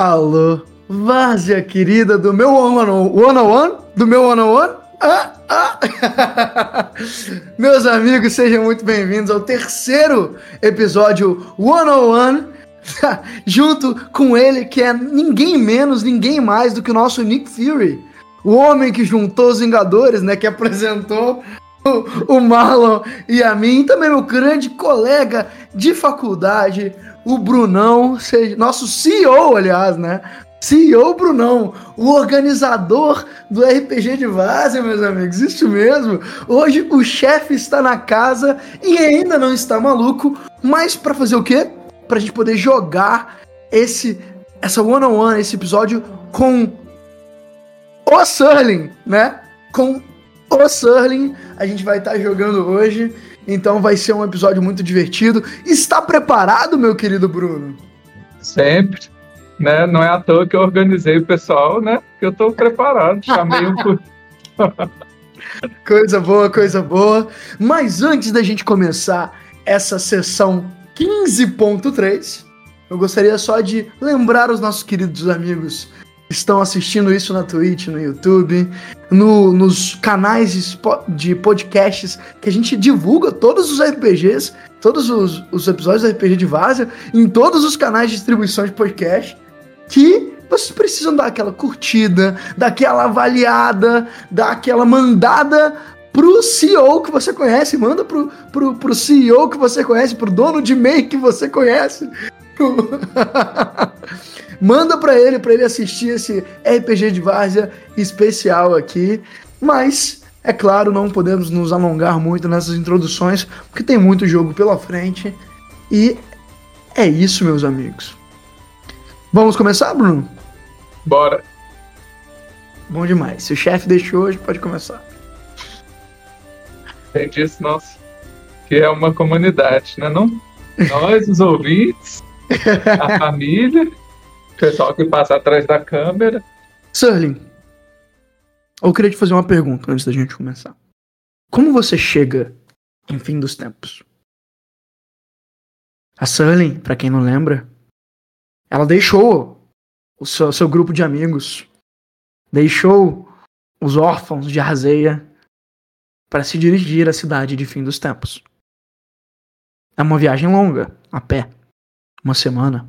Alô, Várzea querida do meu one on one, do meu one on one. Ah, ah. Meus amigos, sejam muito bem-vindos ao terceiro episódio One on One, junto com ele que é ninguém menos, ninguém mais do que o nosso Nick Fury, o homem que juntou os Vingadores, né, que apresentou o, o Marlon e a mim, também meu grande colega de faculdade, o Brunão, nosso CEO, aliás, né? CEO Brunão, o organizador do RPG de Várzea, meus amigos, isso mesmo. Hoje o chefe está na casa e ainda não está maluco, mas para fazer o quê? Pra gente poder jogar esse essa one on one, esse episódio com o Surling, né? Com o Surling, a gente vai estar tá jogando hoje. Então vai ser um episódio muito divertido. Está preparado, meu querido Bruno? Sempre. Né? Não é à toa que eu organizei o pessoal, né? Que eu estou preparado. Chamei um. coisa boa, coisa boa. Mas antes da gente começar essa sessão 15.3, eu gostaria só de lembrar os nossos queridos amigos estão assistindo isso na Twitch, no YouTube, no, nos canais de podcasts que a gente divulga todos os RPGs, todos os, os episódios do RPG de Vaza, em todos os canais de distribuição de podcast, que vocês precisam dar aquela curtida, daquela avaliada, dar aquela mandada pro CEO que você conhece, manda pro, pro, pro CEO que você conhece, pro dono de MEI que você conhece. Manda para ele, para ele assistir esse RPG de várzea especial aqui. Mas, é claro, não podemos nos alongar muito nessas introduções, porque tem muito jogo pela frente. E é isso, meus amigos. Vamos começar, Bruno? Bora. Bom demais. Se o chefe deixou hoje, pode começar. Quem disse, nossa, que é uma comunidade, né? Não? Nós, os ouvintes, a família pessoal que passa atrás da câmera. Surling, eu queria te fazer uma pergunta antes da gente começar. Como você chega em fim dos tempos? A Surling, para quem não lembra, ela deixou o seu, seu, grupo de amigos, deixou os órfãos de Arzeia para se dirigir à cidade de fim dos tempos. É uma viagem longa, a pé, uma semana,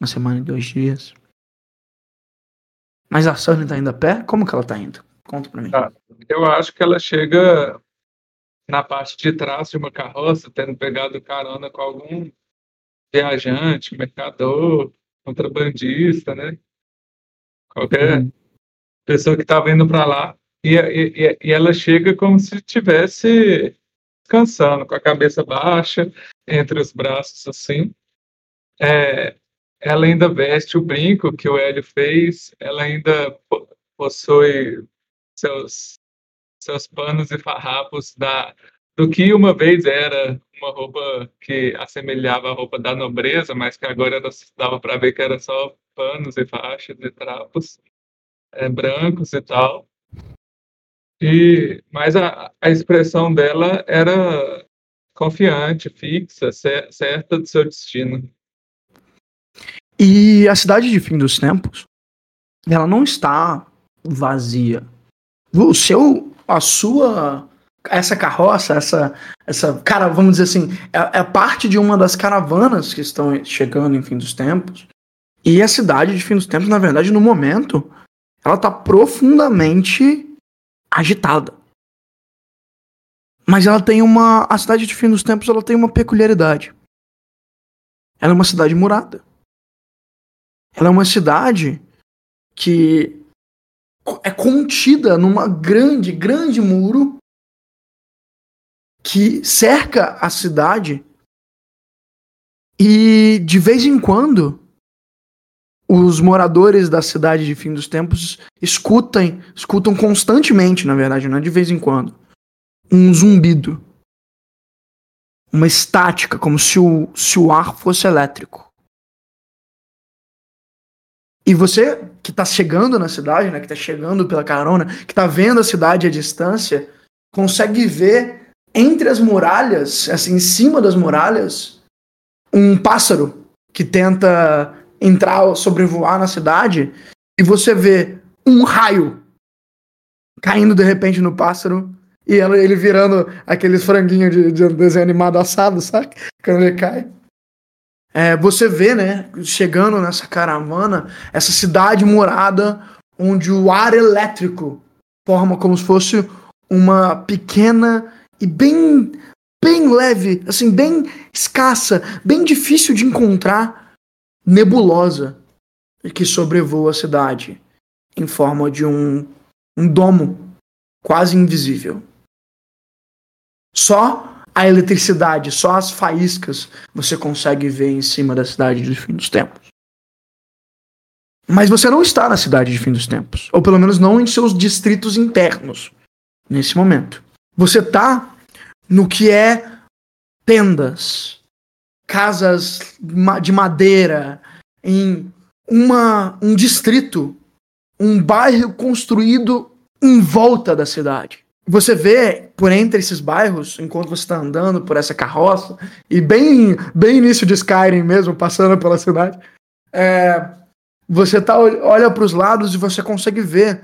uma semana e dois dias. Mas a Sunny tá indo a pé? Como que ela tá indo? Conta pra mim. Ah, eu acho que ela chega na parte de trás de uma carroça, tendo pegado carona com algum viajante, mercador, contrabandista, né? Qualquer uhum. pessoa que estava indo para lá. E, e, e, ela chega como se estivesse descansando, com a cabeça baixa, entre os braços assim. É, ela ainda veste o brinco que o Hélio fez, ela ainda possui seus, seus panos e farrapos da, do que uma vez era uma roupa que assemelhava a roupa da nobreza, mas que agora era, dava para ver que era só panos e faixas e trapos é, brancos e tal. E, mas a, a expressão dela era confiante, fixa, certa do seu destino. E a cidade de fim dos tempos, ela não está vazia. O seu, a sua, essa carroça, essa, essa, cara, vamos dizer assim, é, é parte de uma das caravanas que estão chegando em fim dos tempos. E a cidade de fim dos tempos, na verdade, no momento, ela está profundamente agitada. Mas ela tem uma, a cidade de fim dos tempos, ela tem uma peculiaridade. Ela é uma cidade murada. Ela é uma cidade que é contida numa grande, grande muro que cerca a cidade e de vez em quando os moradores da cidade de fim dos tempos escutem, escutam constantemente, na verdade, não é de vez em quando, um zumbido. Uma estática, como se o, se o ar fosse elétrico. E você que está chegando na cidade, né, que está chegando pela carona, que está vendo a cidade à distância, consegue ver entre as muralhas, assim, em cima das muralhas, um pássaro que tenta entrar, sobrevoar na cidade e você vê um raio caindo de repente no pássaro e ele virando aqueles franguinhos de, de desenho animado assado, sabe? Quando ele cai. É, você vê, né, chegando nessa caravana, essa cidade morada onde o ar elétrico forma como se fosse uma pequena e bem bem leve, assim, bem escassa, bem difícil de encontrar nebulosa que sobrevoa a cidade em forma de um, um domo quase invisível. Só a eletricidade, só as faíscas você consegue ver em cima da cidade de fim dos tempos. Mas você não está na cidade de fim dos tempos, ou pelo menos não em seus distritos internos nesse momento. Você está no que é tendas, casas de madeira, em uma, um distrito, um bairro construído em volta da cidade. Você vê por entre esses bairros, enquanto você está andando por essa carroça, e bem, bem início de Skyrim mesmo, passando pela cidade, é, você tá, olha para os lados e você consegue ver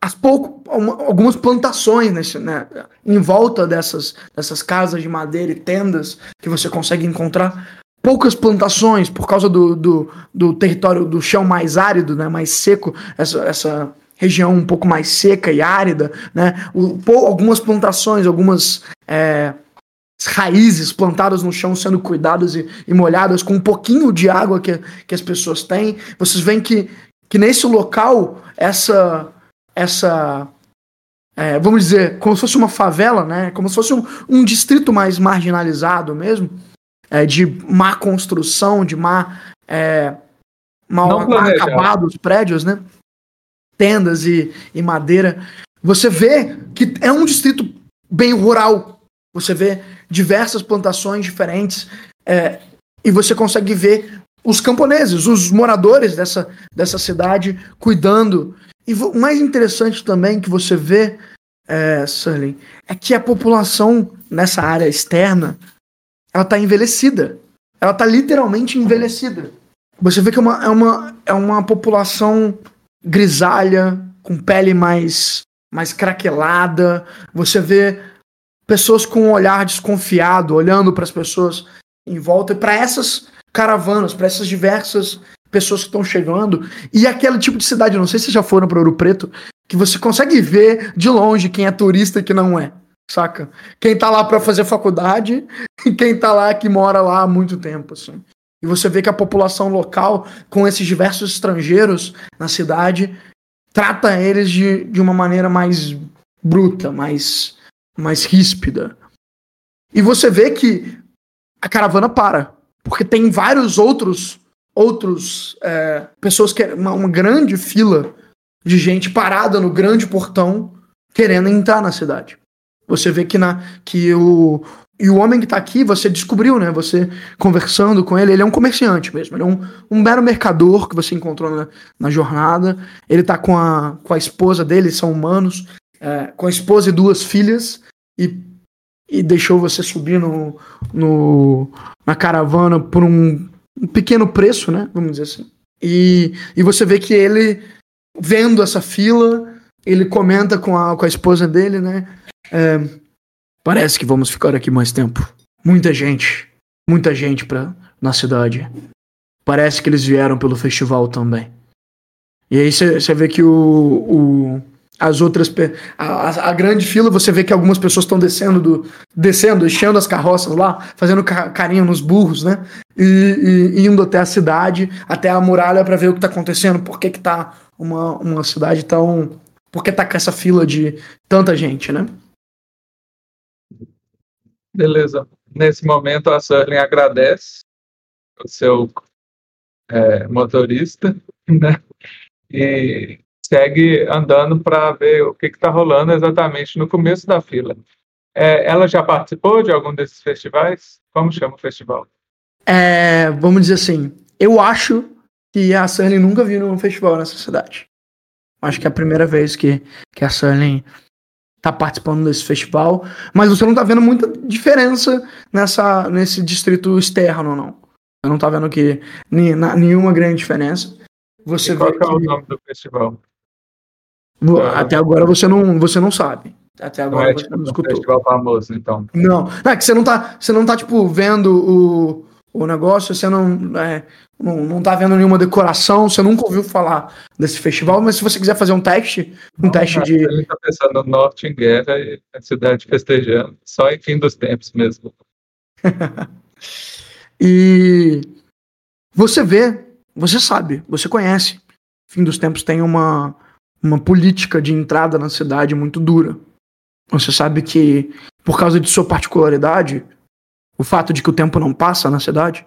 as pouco, algumas plantações nesse, né, em volta dessas, dessas casas de madeira e tendas que você consegue encontrar poucas plantações por causa do, do, do território do chão mais árido, né, mais seco, essa, essa região um pouco mais seca e árida, né, o, algumas plantações, algumas é, raízes plantadas no chão sendo cuidadas e, e, molhadas com um pouquinho de água que, que as pessoas têm. Vocês veem que, que nesse local essa essa. É, vamos dizer, como se fosse uma favela, né? Como se fosse um, um distrito mais marginalizado mesmo, é, de má construção, de má. É, mal acabados prédios, né? Tendas e, e madeira. Você vê que é um distrito bem rural. Você vê diversas plantações diferentes é, e você consegue ver os camponeses, os moradores dessa, dessa cidade cuidando e o mais interessante também que você vê, é, Sully, é que a população nessa área externa, ela tá envelhecida. Ela tá literalmente envelhecida. Você vê que é uma, é uma, é uma população grisalha, com pele mais, mais craquelada. Você vê pessoas com um olhar desconfiado, olhando para as pessoas em volta. E para essas caravanas, para essas diversas pessoas que estão chegando. E aquele tipo de cidade, não sei se já foram para Ouro Preto, que você consegue ver de longe quem é turista e quem não é. Saca? Quem tá lá para fazer faculdade e quem tá lá que mora lá há muito tempo, assim. E você vê que a população local, com esses diversos estrangeiros na cidade, trata eles de, de uma maneira mais bruta, mais, mais ríspida. E você vê que a caravana para, porque tem vários outros outros é, pessoas que uma, uma grande fila de gente parada no grande portão querendo entrar na cidade. Você vê que na que o e o homem que tá aqui, você descobriu, né? Você conversando com ele, ele é um comerciante mesmo. Ele é um, um mero mercador que você encontrou na, na jornada. Ele tá com a, com a esposa dele, são humanos, é, com a esposa e duas filhas, e, e deixou você subir no, no, na caravana por um um pequeno preço, né? Vamos dizer assim. E, e você vê que ele, vendo essa fila, ele comenta com a, com a esposa dele, né? É, parece que vamos ficar aqui mais tempo. Muita gente, muita gente pra, na cidade. Parece que eles vieram pelo festival também. E aí você vê que o, o, as outras. A, a, grande fila, você vê que algumas pessoas estão descendo, do, descendo, enchendo as carroças lá, fazendo carinho nos burros, né? E, e indo até a cidade, até a muralha para ver o que tá acontecendo, por que, que tá uma, uma cidade tão. Por que tá com essa fila de tanta gente, né? Beleza. Nesse momento a Sterling agradece o seu é, motorista, né? E segue andando para ver o que está rolando exatamente no começo da fila. É, ela já participou de algum desses festivais? Como chama o festival? É, vamos dizer assim, eu acho que a Sterling nunca viu um festival nessa cidade. Acho que é a primeira vez que, que a Sterling tá participando desse festival, mas você não tá vendo muita diferença nessa, nesse distrito externo, não. Você não tá vendo que nenhuma grande diferença. Você e qual que é o nome do festival? Ah. Até agora você não, você não sabe. Até Não agora é você tipo não um escutou. festival famoso, então. Não, não, é que você não tá, você não tá tipo vendo o, o negócio, você não, é, não, não tá vendo nenhuma decoração, você nunca ouviu falar desse festival, mas se você quiser fazer um teste, um teste A de, gente tá pensando no norte em guerra e a cidade festejando. Só em fim dos tempos mesmo. E você vê, você sabe, você conhece. Fim dos tempos tem uma, uma política de entrada na cidade muito dura. Você sabe que, por causa de sua particularidade, o fato de que o tempo não passa na cidade,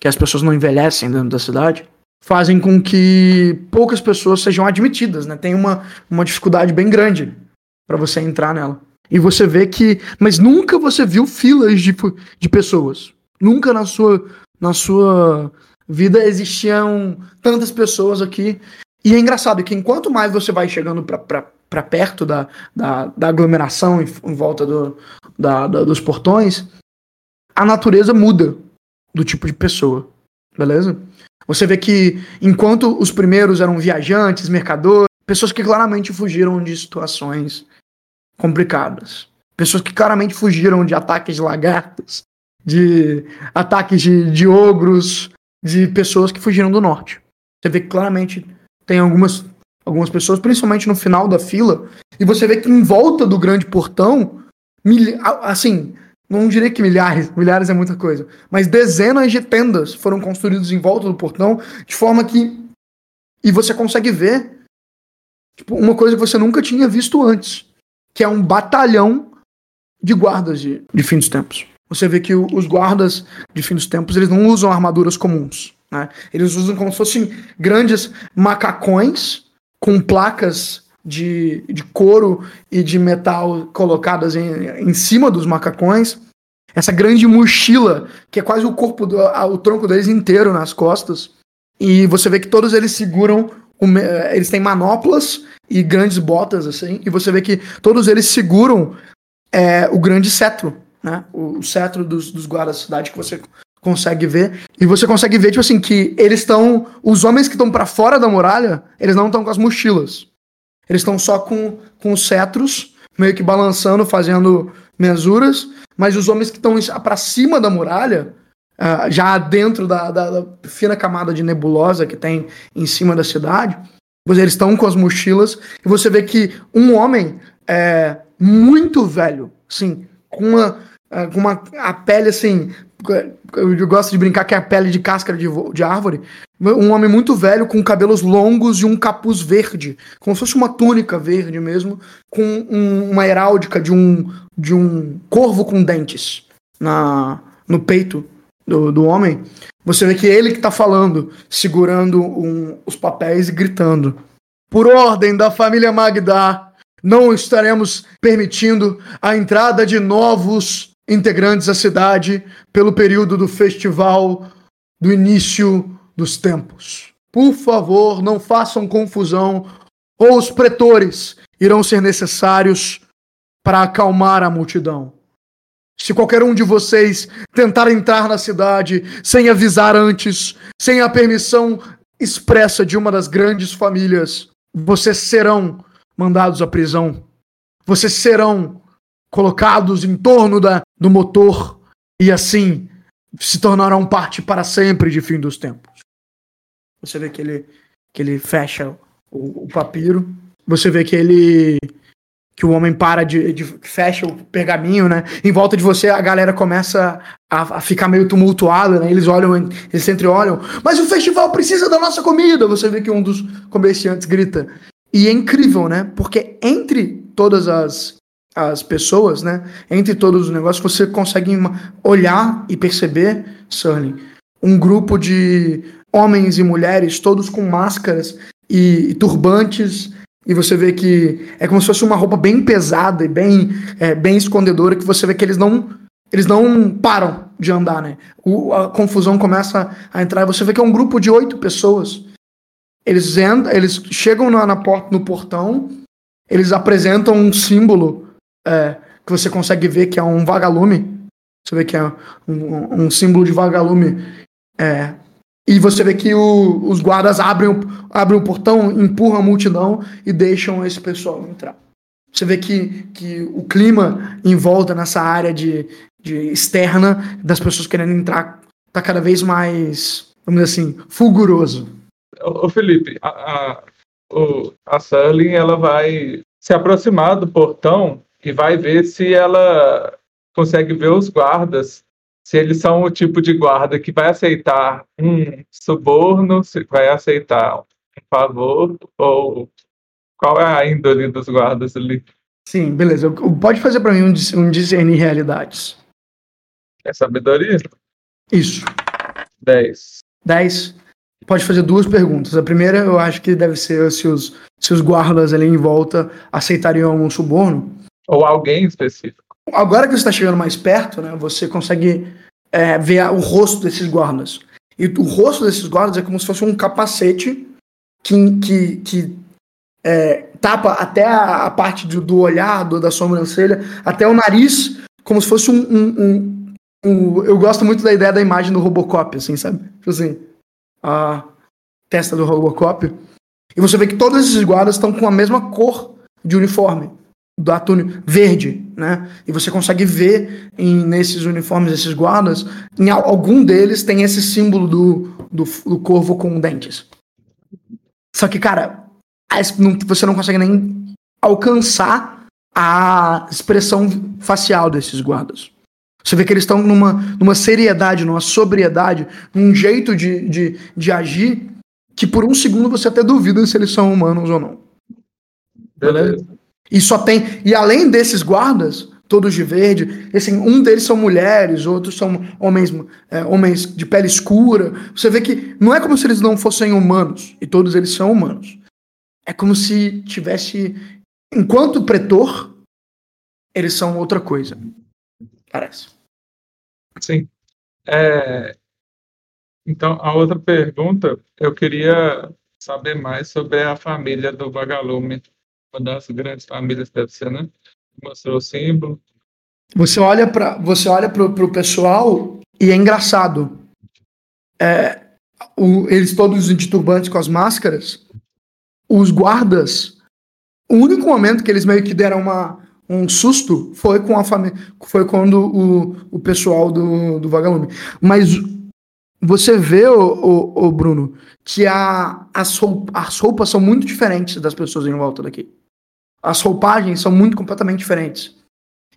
que as pessoas não envelhecem dentro da cidade, fazem com que poucas pessoas sejam admitidas, né? Tem uma, uma dificuldade bem grande para você entrar nela. E você vê que. Mas nunca você viu filas de, de pessoas. Nunca na sua, na sua vida existiam tantas pessoas aqui. E é engraçado que enquanto mais você vai chegando para perto da, da, da aglomeração em, em volta do, da, da- dos portões, a natureza muda do tipo de pessoa. Beleza? Você vê que enquanto os primeiros eram viajantes, mercadores, pessoas que claramente fugiram de situações complicadas. Pessoas que claramente fugiram de ataques de lagartas, de ataques de, de ogros, de pessoas que fugiram do norte. Você vê que claramente tem algumas, algumas pessoas, principalmente no final da fila, e você vê que em volta do grande portão, assim, não diria que milhares, milhares é muita coisa, mas dezenas de tendas foram construídas em volta do portão, de forma que. E você consegue ver tipo, uma coisa que você nunca tinha visto antes, que é um batalhão de guardas de, de fim dos tempos. Você vê que os guardas de fim dos tempos, eles não usam armaduras comuns, né? Eles usam como se fossem grandes macacões com placas de, de couro e de metal colocadas em, em cima dos macacões. Essa grande mochila, que é quase o corpo, do, o tronco deles inteiro nas costas. E você vê que todos eles seguram, eh, eles têm manoplas e grandes botas, assim. E você vê que todos eles seguram é, o grande cetro, né? O, o cetro dos, dos guardas da cidade que você consegue ver. E você consegue ver, tipo assim, que eles estão. Os homens que estão pra fora da muralha, eles não estão com as mochilas. Eles estão só com, com os cetros, meio que balançando, fazendo mensuras. Mas os homens que estão pra cima da muralha, ah, já dentro da, da- da fina camada de nebulosa que tem em cima da cidade, eles estão com as mochilas. E você vê que um homem é muito velho, assim, com uma, ah, com uma a pele assim. Eu gosto de brincar que é a pele de cáscara de, de árvore. Um homem muito velho, com cabelos longos e um capuz verde, como se fosse uma túnica verde mesmo, com um- uma heráldica de um, de um corvo com dentes na, no peito do, do homem. Você vê que é ele que tá falando, segurando um- os papéis e gritando. Por ordem da família Magda, não estaremos permitindo a entrada de novos integrantes à cidade pelo período do festival do início dos tempos. Por favor, não façam confusão, ou os pretores irão ser necessários para acalmar a multidão. Se qualquer um de vocês tentar entrar na cidade sem avisar antes, sem a permissão expressa de uma das grandes famílias, vocês serão mandados à prisão. Vocês serão colocados em torno da, do motor e assim se tornarão parte para sempre de fim dos tempos. Você vê que ele, que ele fecha o, o papiro. Você vê que ele. Que o homem para de, de. fecha o pergaminho, né? Em volta de você a galera começa a, a ficar meio tumultuada, né? Eles olham, eles sempre olham. Mas o festival precisa da nossa comida! Você vê que um dos comerciantes grita. E é incrível, né? Porque entre todas as, as pessoas, né? Entre todos os negócios, você consegue olhar e perceber, Sterling, um grupo de homens e mulheres, todos com máscaras e, e turbantes. E você vê que é como se fosse uma roupa bem pesada e bem, é, bem escondedora, que você vê que eles não. Eles não param de andar, né? O- a confusão começa a entrar você vê que é um grupo de oito pessoas. Eles entram, eles chegam na, na porta, no portão, eles apresentam um símbolo é, que você consegue ver que é um vagalume. Você vê que é um, um símbolo de vagalume. É, e você vê que o, os guardas abrem, abrem o portão, empurram a multidão e deixam esse pessoal entrar. Você vê que, que o clima em volta nessa área de, de externa das pessoas querendo entrar tá cada vez mais, vamos dizer assim, fulguroso. Ô Felipe, a, a, o, a ela vai se aproximar do portão e vai ver se ela consegue ver os guardas, se eles são o tipo de guarda que vai aceitar um suborno, se vai aceitar um favor, ou qual é a índole dos guardas ali? Sim, beleza. Pode fazer para mim um, um discernir realidades. É sabedoria? Isso. 10. 10. Pode fazer duas perguntas. A primeira, eu acho que deve ser se os, se os guardas ali em volta aceitariam um suborno. Ou alguém específico. Agora que você está chegando mais perto, né, você consegue é, ver o rosto desses guardas. E o rosto desses guardas é como se fosse um capacete que, que, que é, tapa até a, a parte do, do olhar, do, da sobrancelha, até o nariz, como se fosse um, um, um, um, Eu gosto muito da ideia da imagem do Robocop, assim, sabe? Tipo assim, a testa do Robocop. E você vê que todos esses guardas estão com a mesma cor de uniforme da túnica verde, né? E você consegue ver em, nesses uniformes desses guardas, em algum deles tem esse símbolo do, do, do corvo com dentes. Só que, cara, você não consegue nem alcançar a expressão facial desses guardas. Você vê que eles estão numa, numa seriedade, numa sobriedade, num jeito de, de, de agir que por um segundo você até duvida se eles são humanos ou não. Beleza? E só tem. E além desses guardas, todos de verde, assim, um deles são mulheres, outros são homens, é, homens de pele escura. Você vê que não é como se eles não fossem humanos, e todos eles são humanos. É como se tivesse. Enquanto pretor, eles são outra coisa. Parece. Sim. É... Então, a outra pergunta, eu queria saber mais sobre a família do Vagalume uma das grandes famílias deve ser, né? Mostrou o símbolo. Você olha para você olha pro, pro pessoal e é engraçado. É, o, eles todos de turbantes com as máscaras, os guardas, o único momento que eles meio que deram uma, um susto foi com a família, foi quando o, o pessoal do, do vagalume. Mas você vê, o, o, Bruno, que a, as, as roupas são muito diferentes das pessoas em volta daqui. As roupagens são muito completamente diferentes.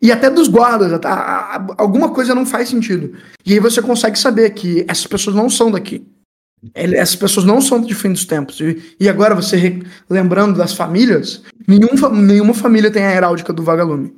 E até dos guardas, a, alguma coisa não faz sentido. E aí você consegue saber que essas pessoas não são daqui. Essas pessoas não são de fim dos tempos. E, e agora, você lembrando das famílias, nenhum, nenhuma família tem a heráldica do vagalume.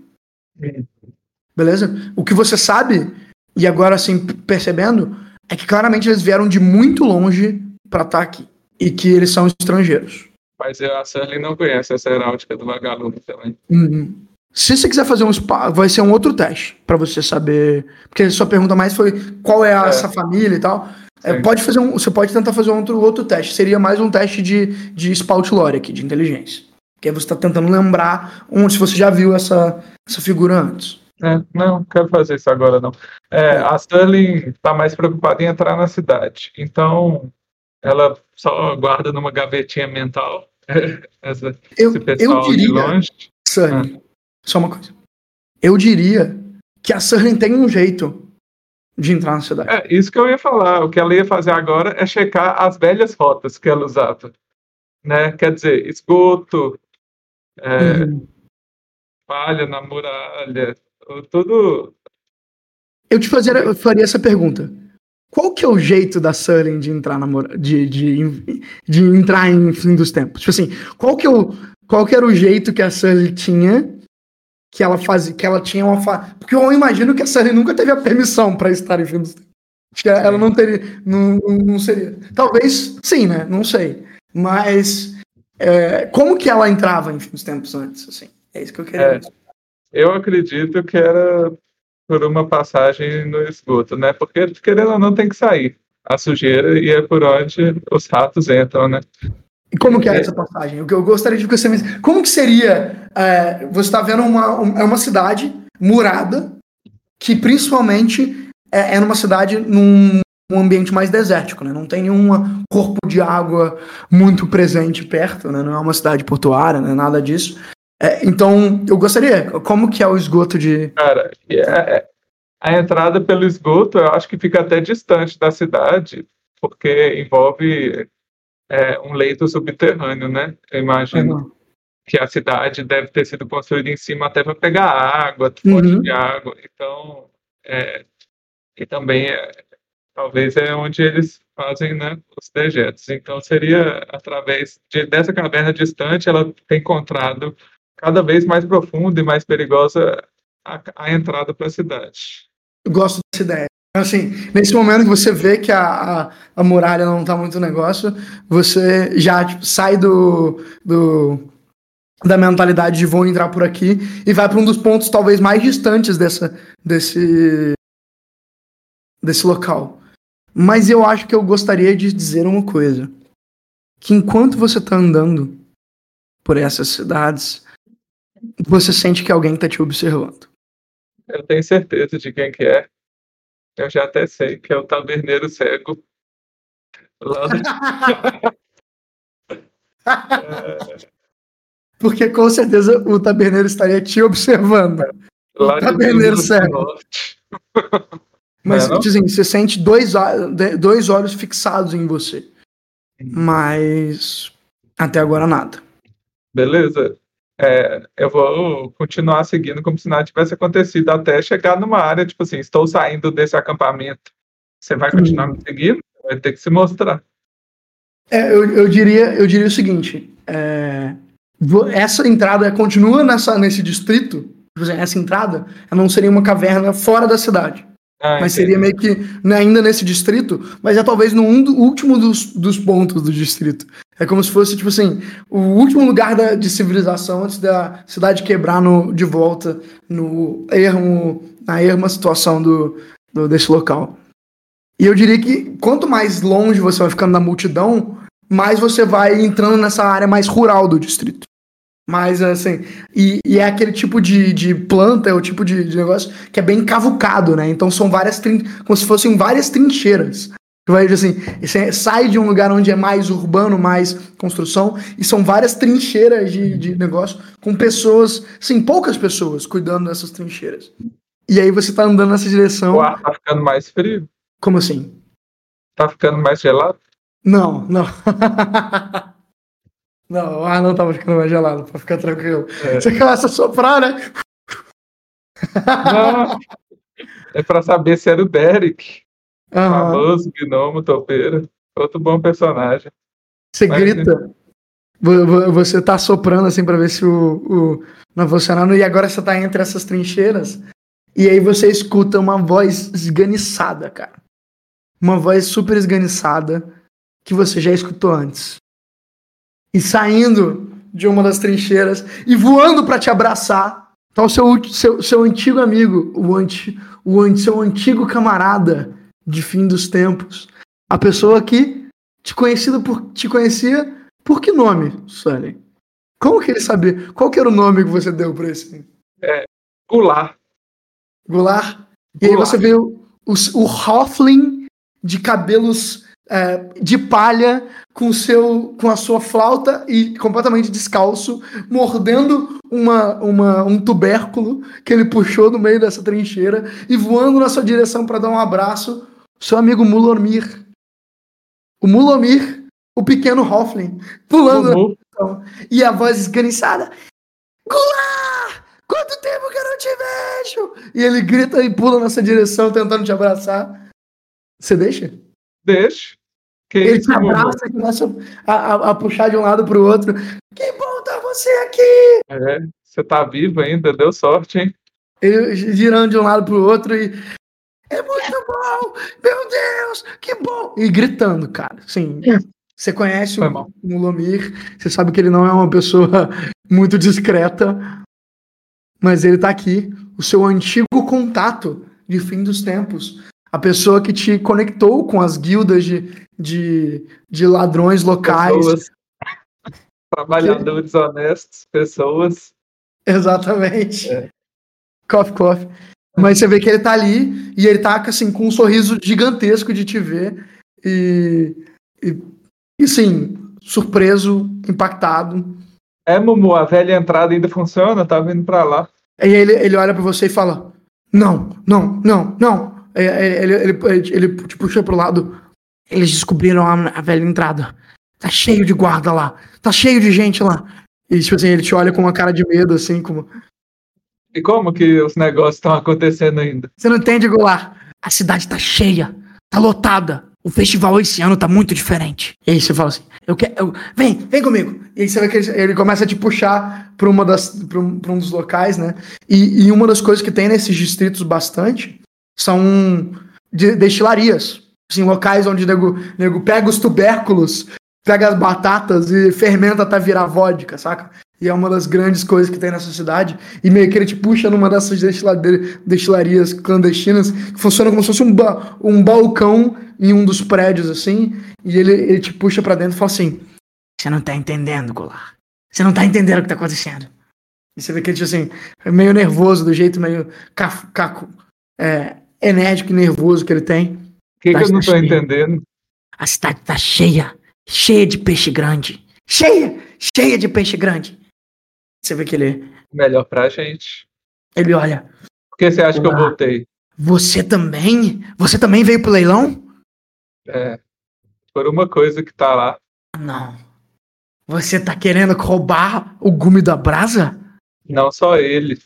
Beleza? O que você sabe, e agora assim, percebendo, é que claramente eles vieram de muito longe para estar tá aqui. E que eles são estrangeiros. Mas a Shirley não conhece essa heráldica do vagalume também. Uhum. Se você quiser fazer um spa, vai ser um outro teste para você saber. Porque a sua pergunta mais foi qual é, a, é. essa família e tal. É, pode fazer um, você pode tentar fazer outro, outro teste. Seria mais um teste de, de spout lore aqui, de inteligência. Que aí você está tentando lembrar onde se você já viu essa, essa figura antes. É, não, quero fazer isso agora não. É, a Sterling está mais preocupada em entrar na cidade. Então, ela só guarda numa gavetinha mental essa, eu, eu diria. Sunny, ah. só uma coisa. Eu diria que a Sunny tem um jeito de entrar na cidade. É, isso que eu ia falar. O que ela ia fazer agora é checar as velhas rotas que ela usava. Né? Quer dizer, esgoto, é, uhum. palha na muralha, tudo. Eu te fazia, eu faria essa pergunta. Qual que é o jeito da Sully de entrar na de, de, de entrar em fim dos tempos? Tipo assim, qual que, é o, qual que era o jeito que a Sully tinha que ela fazia, que ela tinha uma fa... porque eu imagino que a Sully nunca teve a permissão para estar em fim dos tempos. Acho que ela não teria, não, não seria. Talvez sim, né? Não sei. Mas é, como que ela entrava em fim dos tempos antes? Assim, é isso que eu queria. É, eu acredito que era por uma passagem no esgoto, né? Porque, querendo ou não, tem que sair a sujeira e é por onde os ratos entram, né? E como que é, é essa passagem? O que eu gostaria de que você me... Como que seria... É, você está vendo uma, é uma cidade murada que principalmente é, é numa cidade num um ambiente mais desértico, né? Não tem nenhum corpo de água muito presente perto, né? Não é uma cidade portuária, né? Nada disso. É, então, eu gostaria, como que é o esgoto de... Cara, é, é, a entrada pelo esgoto, eu acho que fica até distante da cidade, porque envolve é, um leito subterrâneo, né? Eu imagino uhum. que a cidade deve ter sido construída em cima até para pegar água, fonte uhum. de água. Então, é, e também é, talvez é onde eles fazem né, os dejetos. Então seria através de, dessa caverna distante, ela tem encontrado cada vez mais profunda e mais perigosa a, a entrada para a cidade. Eu gosto dessa ideia. Assim, nesse momento que você vê que a, a, a muralha não está muito negócio, você já tipo, sai do, do, da mentalidade de vou entrar por aqui e vai para um dos pontos talvez mais distantes dessa, desse, desse local. Mas eu acho que eu gostaria de dizer uma coisa. Que enquanto você está andando por essas cidades, você sente que alguém está te observando. Eu tenho certeza de quem que é. Eu já até sei que é o taberneiro cego. Lá do... é... Porque com certeza o taberneiro estaria te observando. Lá o taberneiro cego. Mas, é, assim, você sente dois, dois olhos fixados em você. Mas até agora nada. Beleza. É, eu vou continuar seguindo como se nada tivesse acontecido até chegar numa área, tipo assim, estou saindo desse acampamento. Você vai continuar me seguindo? Vai ter que se mostrar. É, eu, eu, diria, eu diria o seguinte: é, essa entrada continua nessa, nesse distrito, essa entrada, não seria uma caverna fora da cidade. Ah, mas seria meio que né, ainda nesse distrito, mas é talvez no um do, último dos, dos pontos do distrito. É como se fosse, tipo assim, o último lugar da, de civilização antes da cidade quebrar no, de volta no ermo, na erma situação do, do, desse local. E eu diria que quanto mais longe você vai ficando da multidão, mais você vai entrando nessa área mais rural do distrito. Mas, assim, e, e, é aquele tipo de, de planta, é o tipo de, de, negócio que é bem cavucado, né? Então são várias, como se fossem várias trincheiras. Vai, assim, sai de um lugar onde é mais urbano, mais construção, e são várias trincheiras de, de negócio com pessoas, sim, poucas pessoas cuidando dessas trincheiras. E aí você tá andando nessa direção. O ar tá ficando mais frio. Como assim? Tá ficando mais gelado? Não, não. Não, o ar não tava ficando mais gelado, pra ficar tranquilo. É. Você começa a soprar, né? Não, é pra saber se era o Derek. Uhum. Famoso gnomo topeiro. Outro bom personagem. Você Mas, grita. Você tá soprando assim pra ver se o, o não funcionando. E agora você tá entre essas trincheiras. E aí você escuta uma voz esganiçada, cara. Uma voz super esganiçada que você já escutou antes e saindo de uma das trincheiras e voando para te abraçar. Tá o seu, seu, seu antigo amigo, o, anti, o anti, seu antigo camarada de fim dos tempos. A pessoa que te, conhecido por, te conhecia por que nome, Sully? Como que ele sabia? Qual que era o nome que você deu para esse? É, Goulart. Goulart. E aí você vê o, o, o Hoffling de cabelos é, de palha com seu com a sua flauta e completamente descalço, mordendo uma, uma, um tubérculo que ele puxou no meio dessa trincheira e voando na sua direção para dar um abraço, seu amigo Mulomir. O Mulomir, o pequeno Hoffling, pulando. Uhum. E a voz esganiçada. Goulart! Quanto tempo que eu não te vejo? E ele grita e pula nessa direção, tentando te abraçar. Você deixa? Deixa. Que ele te abraça e começa a, a, a, puxar de um lado pro outro. Que bom tá você aqui! É, você tá vivo ainda, deu sorte, hein? Ele girando de um lado pro outro e. É muito bom! Meu Deus! Que bom! E gritando, cara. Sim. Você conhece Foi o, o Lomir, você sabe que ele não é uma pessoa muito discreta, mas ele tá aqui, o seu antigo contato de fim dos tempos, a pessoa que te conectou com as guildas de, de, de ladrões locais. Pessoas. Trabalhadores honestos, pessoas. Exatamente. É. Coffee, coffee. Mas você vê que ele tá ali e ele tá assim, com um sorriso gigantesco de te ver. E, e, e sim, surpreso, impactado. É, Mumu, a velha entrada ainda funciona, tá vindo pra lá. Aí ele, ele olha pra você e fala: Não, não, não, não. Ele, ele, ele, ele, ele te puxa pro lado. Eles descobriram a, a velha entrada. Tá cheio de guarda lá. Tá cheio de gente lá. E, tipo assim, ele te olha com uma cara de medo, assim, como. E como que os negócios estão acontecendo ainda? Você não entende, Goulart? A cidade tá cheia, tá lotada. O festival esse ano tá muito diferente. E aí você fala assim: eu quero. Eu, vem, vem comigo. E aí você ele, começa a te puxar pra, uma das, pra, um, pra um dos locais, né? E, e, uma das coisas que tem nesses distritos bastante são de, destilarias. Assim, locais onde o nego, nego pega os tubérculos pega as batatas e fermenta até virar vodka, saca? E é uma das grandes coisas que tem nessa cidade. E meio que ele te puxa numa dessas destilarias clandestinas que funciona como se fosse um, ba um balcão em um dos prédios, assim. E ele, ele te puxa para dentro e fala assim: Você não tá entendendo, Goulart. Você não tá entendendo o que tá acontecendo. E você vê que ele, tipo assim, é meio nervoso, do jeito meio caco, é, enérgico e nervoso que ele tem. O que, que eu não tô cheia. entendendo? A cidade tá cheia cheia de peixe grande. Cheia! Cheia de peixe grande. Você vê que ele. Melhor pra gente. Ele olha. Por que você acha que eu voltei? Você também? Você também veio pro leilão? É. Por uma coisa que tá lá. Não. Você tá querendo roubar o gume da brasa? Não só ele.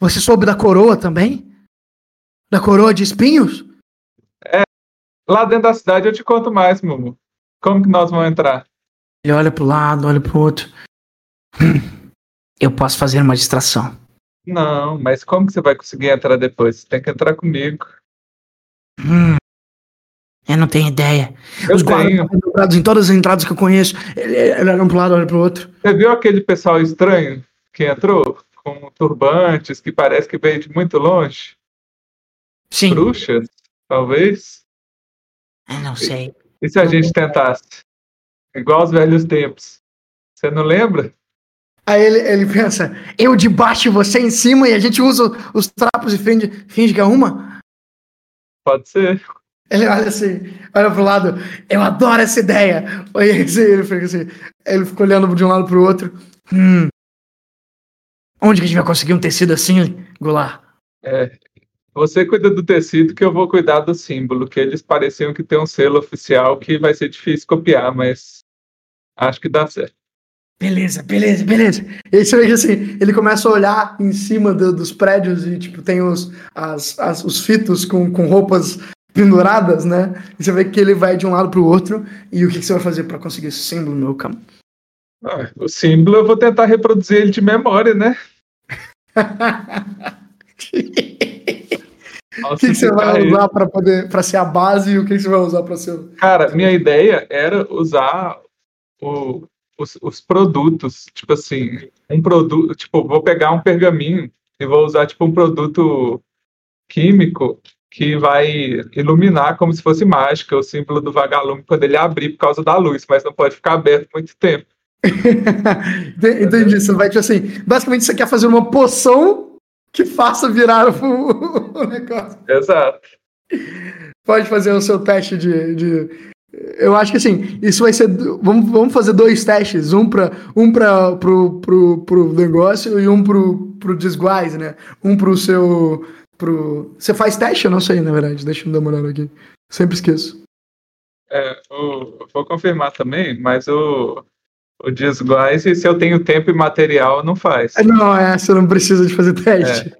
Você soube da coroa também? Da coroa de espinhos? É. Lá dentro da cidade eu te conto mais, Mumu. Como que nós vamos entrar? Ele olha pro lado, olha pro outro. Eu posso fazer uma distração. Não, mas como que você vai conseguir entrar depois? Você tem que entrar comigo. Hum, eu não tenho ideia. Eu Os guardas em todas as entradas que eu conheço, ele, ele olha um pro lado, olha pro outro. Você viu aquele pessoal estranho que entrou? Com turbantes, que parece que veio de muito longe? Sim. Bruxas, talvez? Eu não sei. E se a gente tentasse? Igual aos velhos tempos. Você não lembra? Aí ele, ele pensa, eu de baixo e você em cima, e a gente usa os trapos e finge, finge que é uma? Pode ser. Ele olha assim, olha pro lado, eu adoro essa ideia. Aí assim, ele fica assim, ele fica olhando de um lado pro outro. Hum. Onde que a gente vai conseguir um tecido assim, Goulart? É, você cuida do tecido que eu vou cuidar do símbolo, que eles pareciam que tem um selo oficial que vai ser difícil copiar, mas acho que dá certo. Beleza, beleza, beleza. E você vê assim, ele começa a olhar em cima do, dos prédios e, tipo, tem os, as, as, os fitos com, com roupas penduradas, né? E você vê que ele vai de um lado para o outro. E o que, que você vai fazer para conseguir esse símbolo, meu camo? Ah, o símbolo eu vou tentar reproduzir ele de memória, né? O que, que, você vai usar para poder para ser a base e o que, que você vai usar para ser? Cara, minha ideia era usar o, os, os produtos, tipo assim, um produto, tipo, vou pegar um pergaminho e vou usar tipo um produto químico que vai iluminar como se fosse mágica o símbolo do vagalume quando ele abrir por causa da luz, mas não pode ficar aberto muito tempo. Entendi. Você vai, tipo assim, basicamente você quer fazer uma poção que faça virar o, negócio. Exato. Pode fazer o seu teste de, de, Eu acho que assim, isso vai ser. Vamos, vamos fazer dois testes: um para um para pro, pro, pro negócio e um pro, pro disguise, né? Um pro seu. Pro... Você faz teste? Eu não sei, na verdade. Deixa eu dar uma olhada aqui. Sempre esqueço. É, vou confirmar também, mas o, o disguise, se eu tenho tempo e material, não faz. Não, é, você não precisa de fazer teste. É.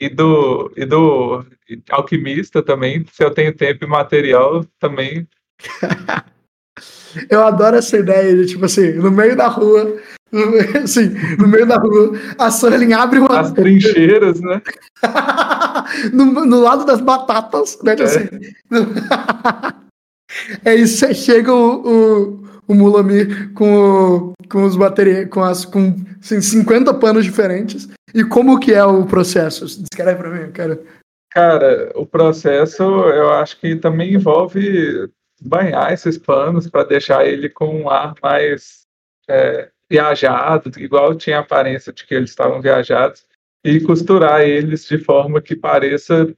E do, e do alquimista também, se eu tenho tempo e material, também. eu adoro essa ideia de, tipo assim, no meio da rua, assim, no meio da rua, a Sterling abre uma. As trincheiras, né? no, no lado das batatas, né? É. Assim. é isso, chega o, o o Mulamir com, com os baterias, com as com assim, 50 panos diferentes. E como que é o processo? Descreve para mim, cara. Cara, o processo eu acho que também envolve banhar esses panos para deixar ele com um ar mais é, viajado, igual tinha a aparência de que eles estavam viajados. e costurar eles de forma que pareça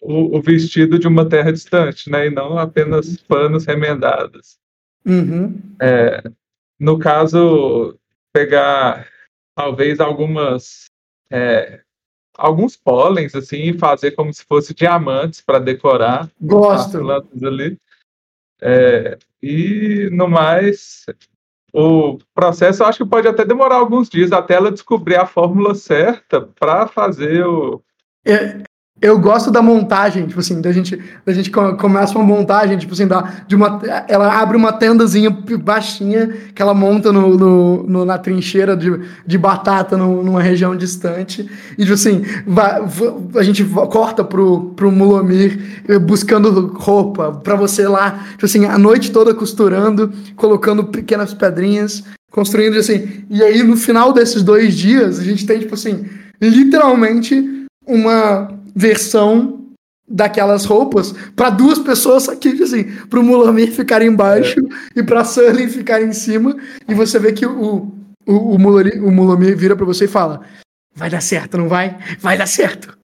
o, o vestido de uma terra distante, né? E não apenas panos remendados. Uhum. É, no caso, pegar talvez algumas é, alguns pólens assim e fazer como se fosse diamantes para decorar Gosto. as plantas ali. É, e no mais, o processo acho que pode até demorar alguns dias até ela descobrir a fórmula certa para fazer o. É, eu gosto da montagem, tipo assim, da gente, da gente começa uma montagem, tipo assim, da, de uma, ela abre uma tendazinha baixinha que ela monta no, no, no na trincheira de, de batata no, numa região distante, e tipo assim, a gente corta pro, pro Mulomir eh, buscando roupa, pra você lá, tipo assim, a noite toda costurando, colocando pequenas pedrinhas, construindo assim, e aí no final desses dois dias, a gente tem, tipo assim, literalmente uma versão daquelas roupas para duas pessoas aqui, assim, para o Mulamir ficar embaixo é. e para Sully ficar em cima. E você vê que o, o, o, Mulamir, o Mulamir vira para você e fala: Vai dar certo, não vai? Vai dar certo.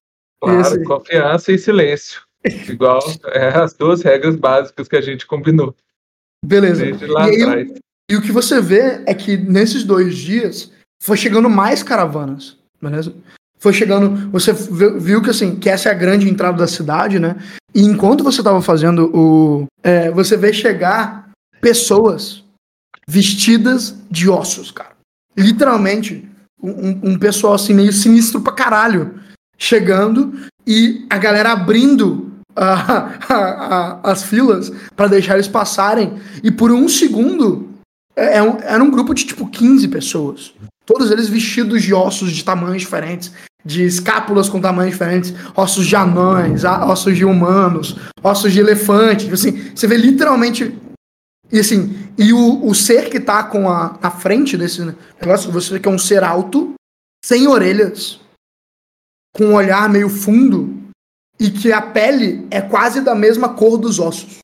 Claro, confiança e silêncio. Igual é, as duas regras básicas que a gente combinou. Beleza. E, aí, e o que você vê é que nesses dois dias foi chegando mais caravanas. Beleza? Foi chegando, você viu que assim, que essa é a grande entrada da cidade, né? E enquanto você estava fazendo o, é, você vê chegar pessoas vestidas de ossos, cara. Literalmente, um, um pessoal assim meio sinistro pra caralho chegando e a galera abrindo a, a, a, as filas para deixar eles passarem. E por um segundo, é, é um, era um grupo de tipo 15 pessoas. Todos eles vestidos de ossos de tamanhos diferentes de escápulas com tamanhos diferentes, ossos de anões, ossos de humanos, ossos de elefante. Tipo assim, você vê literalmente. E assim, e o, o ser que tá com a, na frente desse negócio, você vê que é um ser alto, sem orelhas, com um olhar meio fundo, e que a pele é quase da mesma cor dos ossos.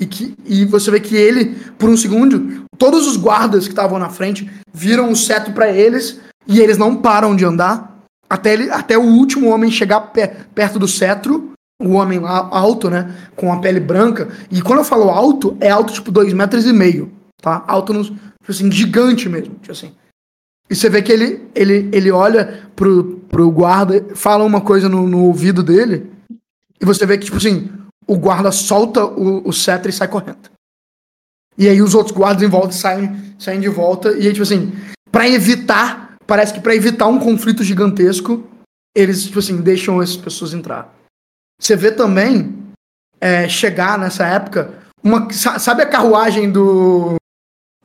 E, que, e você vê que ele, por um segundo, todos os guardas que estavam na frente viram o seto para eles e eles não param de andar até, ele, até o último homem chegar perto do cetro, o homem alto, né? Com a pele branca. E quando eu falo alto, é alto tipo dois metros e meio, tá? Alto, no, tipo assim, gigante mesmo, tipo assim. E você vê que ele, ele, ele olha pro, pro guarda, fala uma coisa no, no ouvido dele, e você vê que, tipo assim, o guarda solta o, o cetro e sai correndo. E aí os outros guardas em volta saem, saem de volta, e aí, tipo assim, para evitar parece que para evitar um conflito gigantesco, eles, tipo assim, deixam essas pessoas entrar. Você vê também é, chegar nessa época uma. Sabe a carruagem do.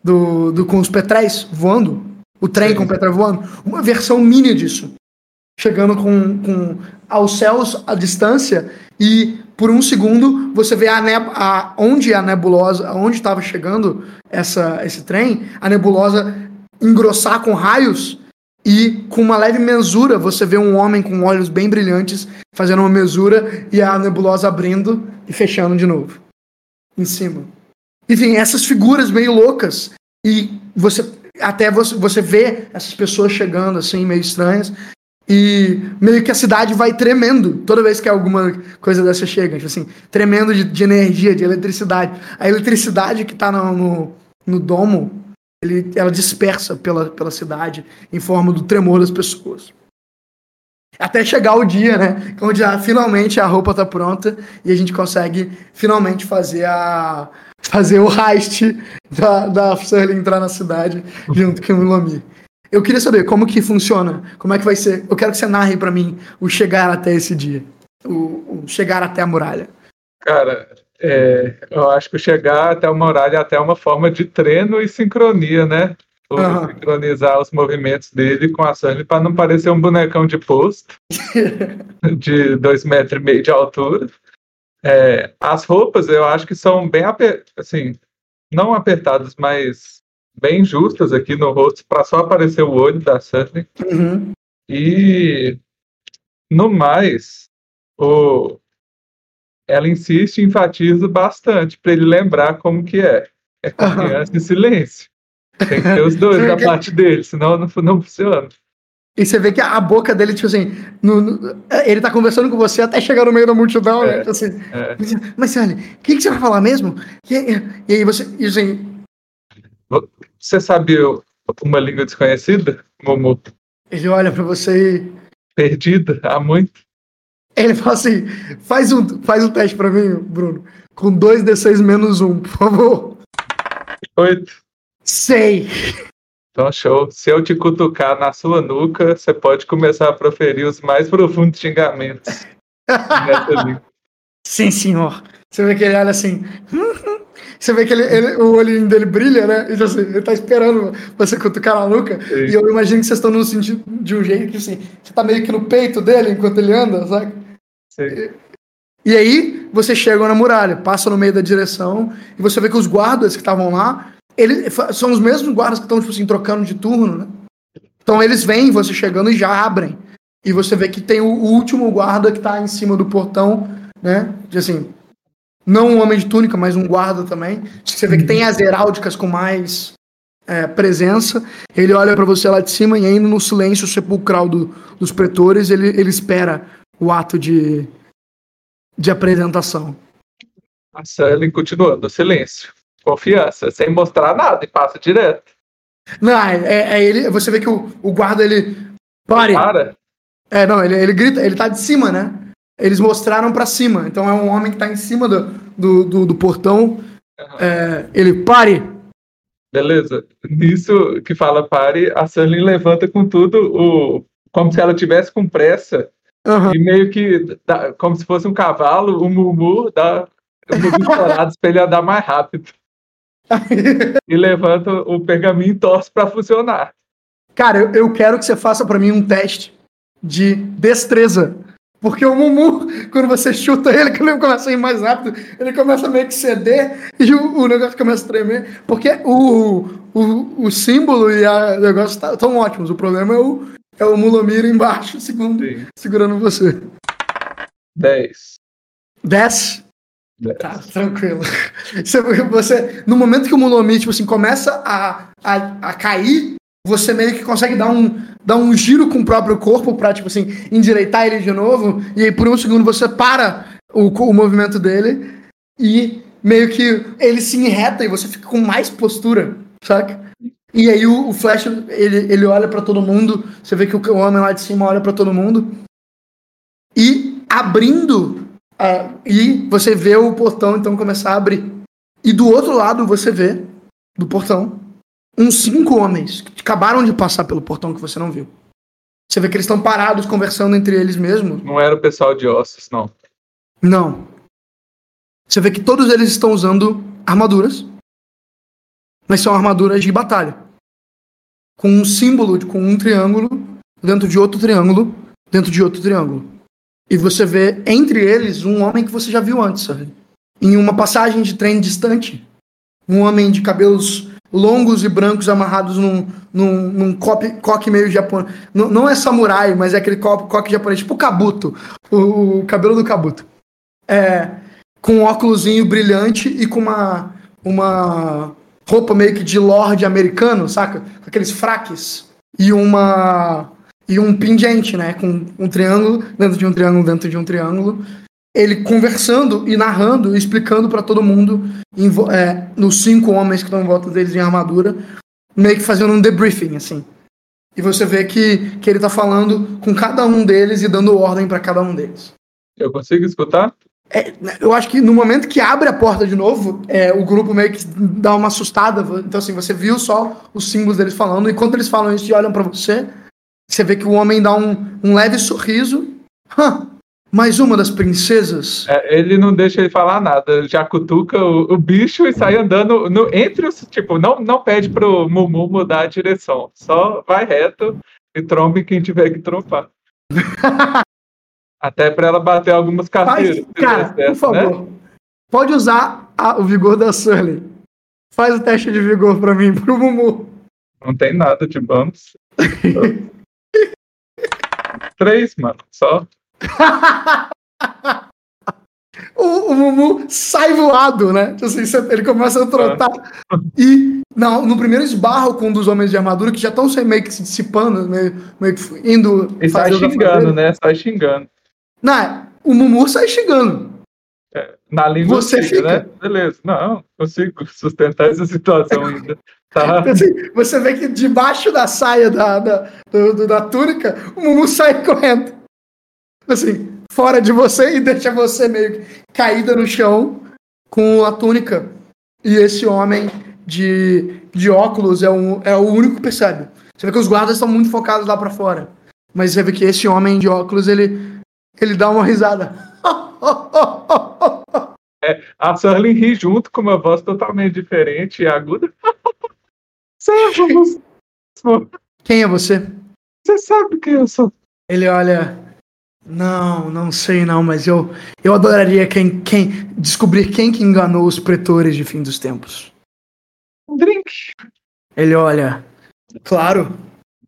do, do com os petréis voando? O trem Sim. com o petréis voando? Uma versão mini disso. Chegando com, com aos céus à distância e por um segundo você vê a, neb a onde a nebulosa, onde estava chegando essa, esse trem, a nebulosa engrossar com raios e com uma leve mesura, você vê um homem com olhos bem brilhantes fazendo uma mesura e a nebulosa abrindo e fechando de novo. Em cima. Enfim, essas figuras meio loucas. E você até você, você vê essas pessoas chegando assim, meio estranhas. E meio que a cidade vai tremendo toda vez que alguma coisa dessa chega. Tipo assim, tremendo de, de energia, de eletricidade. A eletricidade que está no, no, no domo ele, ela dispersa pela, pela cidade em forma do tremor das pessoas. Até chegar o dia, né? Onde ah, finalmente a roupa tá pronta e a gente consegue finalmente fazer a fazer o heist da, da Sully entrar na cidade junto com o Lomi. Eu queria saber como que funciona, como é que vai ser. Eu quero que você narre para mim o chegar até esse dia, o, o chegar até a muralha. Cara, é, eu acho que chegar até uma muralha é até uma forma de treino e sincronia, né? Uhum. Sincronizar os movimentos dele com a Sunny para não parecer um bonecão de posto de dois metros e meio de altura. É, as roupas eu acho que são bem assim, não apertadas, mas bem justas aqui no rosto para só aparecer o olho da Sunny. Uhum. E no mais, o, ela insiste e enfatiza bastante para ele lembrar como que é. É confiança uhum. e silêncio. Tem que ter os dois da parte dele, senão não, não funciona. E você vê que a boca dele, tipo assim, no, no, ele tá conversando com você até chegar no meio da multidão, né? É, Tipo assim, é. mas, Stanley, o que, que você vai falar mesmo? E, e- aí você, e assim, Você sabe uma língua desconhecida, Momo? ele olha pra você e Perdida há muito? Ele fala assim, faz um, faz um teste pra mim, Bruno, com 2d6 menos 1, por favor. Oito. Sei. Então, show. Se eu te cutucar na sua nuca, você pode começar a proferir os mais profundos xingamentos. Sim, senhor. Você vê que ele olha assim. Você vê que ele, ele- o olhinho dele brilha, né? E, tipo assim, ele tá esperando você cutucar na nuca. Sim. E eu imagino que vocês estão no sentido de um jeito que assim, você tá meio que no peito dele enquanto ele anda, sabe? E aí, você chega na muralha, passa no meio da direção, e você vê que os guardas que estavam lá, eles são os mesmos guardas que estão, tipo assim, trocando de turno, né? Então eles veem você chegando e já abrem. E você vê que tem o, último guarda que tá em cima do portão, né? De, assim, não um homem de túnica, mas um guarda também. Você vê que tem as heráldicas com mais é, presença. Ele olha pra você lá de cima e ainda no silêncio sepulcral do- dos pretores, ele, ele espera o ato de, de apresentação. A Sully continuando, silêncio. Confiança, sem mostrar nada e passa direto. Não, é, é ele. Você vê que o, o guarda ele. Pare! Para. É, não, ele, ele grita, ele tá de cima, né? Eles mostraram pra cima. Então é um homem que tá em cima do, do, do, do portão. É, ele, pare! Beleza. Nisso que fala pare, a Sully levanta com tudo, o, como se ela tivesse com pressa, Aham. e meio que, dá- como se fosse um cavalo, o Mumu dá estouradas pra ele andar mais rápido. E levanta o pergaminho e torce pra funcionar. Cara, eu, eu quero que você faça pra mim um teste de destreza. Porque o Mumu, quando você chuta ele, quando ele começa a ir mais rápido, ele começa a meio que ceder e o, o negócio começa a tremer. Porque o, o, o símbolo e a- o negócio estão ótimos. O problema é o, é o Mulomir embaixo, segundo, Sim. segurando você. 10. 10? Dez. Tá, tranquilo. Você, no momento que o Mulomir, tipo assim, começa a, a, a cair, você meio que consegue dar um, dar um giro com o próprio corpo pra, tipo assim, endireitar ele de novo. E aí, por um segundo, você para o, o movimento dele e meio que ele se enreta e você fica com mais postura, saca? E aí o, o Flash, ele, ele olha pra todo mundo, você vê que o, homem lá de cima olha pra todo mundo. E abrindo, e você vê o portão então começar a abrir. E do outro lado você vê, do portão, uns cinco homens que acabaram de passar pelo portão que você não viu. Você vê que eles estão parados conversando entre eles mesmos. Não era o pessoal de ossos, não. Não. Você vê que todos eles estão usando armaduras, mas são armaduras de batalha. Com um símbolo, de- com um triângulo dentro de outro triângulo, dentro de outro triângulo. E você vê entre eles um homem que você já viu antes, sabe? Em uma passagem de trem distante. Um homem de cabelos longos e brancos amarrados num, num, num coque, coque meio japonês. Não, não é samurai, mas é aquele coque, coque japonês, tipo o Kabuto. O, o cabelo do Kabuto. É, com um óculosinho brilhante e com uma, uma roupa meio que de lord americano, saca? Com aqueles fraques. E uma. E um pingente, né? Com um triângulo dentro de um triângulo dentro de um triângulo. Ele conversando e narrando e explicando pra todo mundo, é, nos cinco homens que estão em volta deles em armadura, meio que fazendo um debriefing, assim. E você vê que, que ele tá falando com cada um deles e dando ordem pra cada um deles. Eu consigo escutar? É, eu acho que no momento que abre a porta de novo, é, o grupo meio que dá uma assustada. Então, assim, você viu só os símbolos deles falando, e quando eles falam isso e olham pra você, você vê que o homem dá um, um leve sorriso. Hã, mais uma das princesas? É, ele não deixa ele falar nada, já cutuca o, o bicho e sai andando no- entre os. Tipo, não, não pede pro Mumu mudar a direção. Só vai reto e trombe quem tiver que trompar. Até pra ela bater algumas Faz, carteiras. se cara, por certo, né? favor. Pode usar a- o vigor da Sully. Faz o teste de vigor pra mim, pro Mumu. Não tem nada de bumps. Três, mano. Só. o, o Mumu sai voado, né? Tipo assim, ele começa a trotar. E não, no primeiro esbarro com um dos homens de armadura que já estão meio que se dissipando, meio, meio que indo. Ele sai xingando, né? Sai xingando. Não, o Mumu sai xingando. É, na língua Você antiga, fica. né? Beleza. Não, consigo sustentar essa situação ainda. Tá. Assim, você vê que debaixo da saia da, da, do- da túnica, o Mumu sai correndo. Assim, fora de você e deixa você meio que caída no chão com a túnica. E esse homem de, de óculos é, um, é o único que percebe. Você vê que os guardas estão muito focados lá pra fora. Mas você vê que esse homem de óculos, ele, ele dá uma risada. A Surlin ri junto com uma voz totalmente diferente e aguda. Servos! Quem é você? Você sabe quem eu sou. Ele olha. Não, não sei não, mas eu, eu adoraria quem, quem descobrir quem que enganou os pretores de fim dos tempos. Um drink. Ele olha. Claro.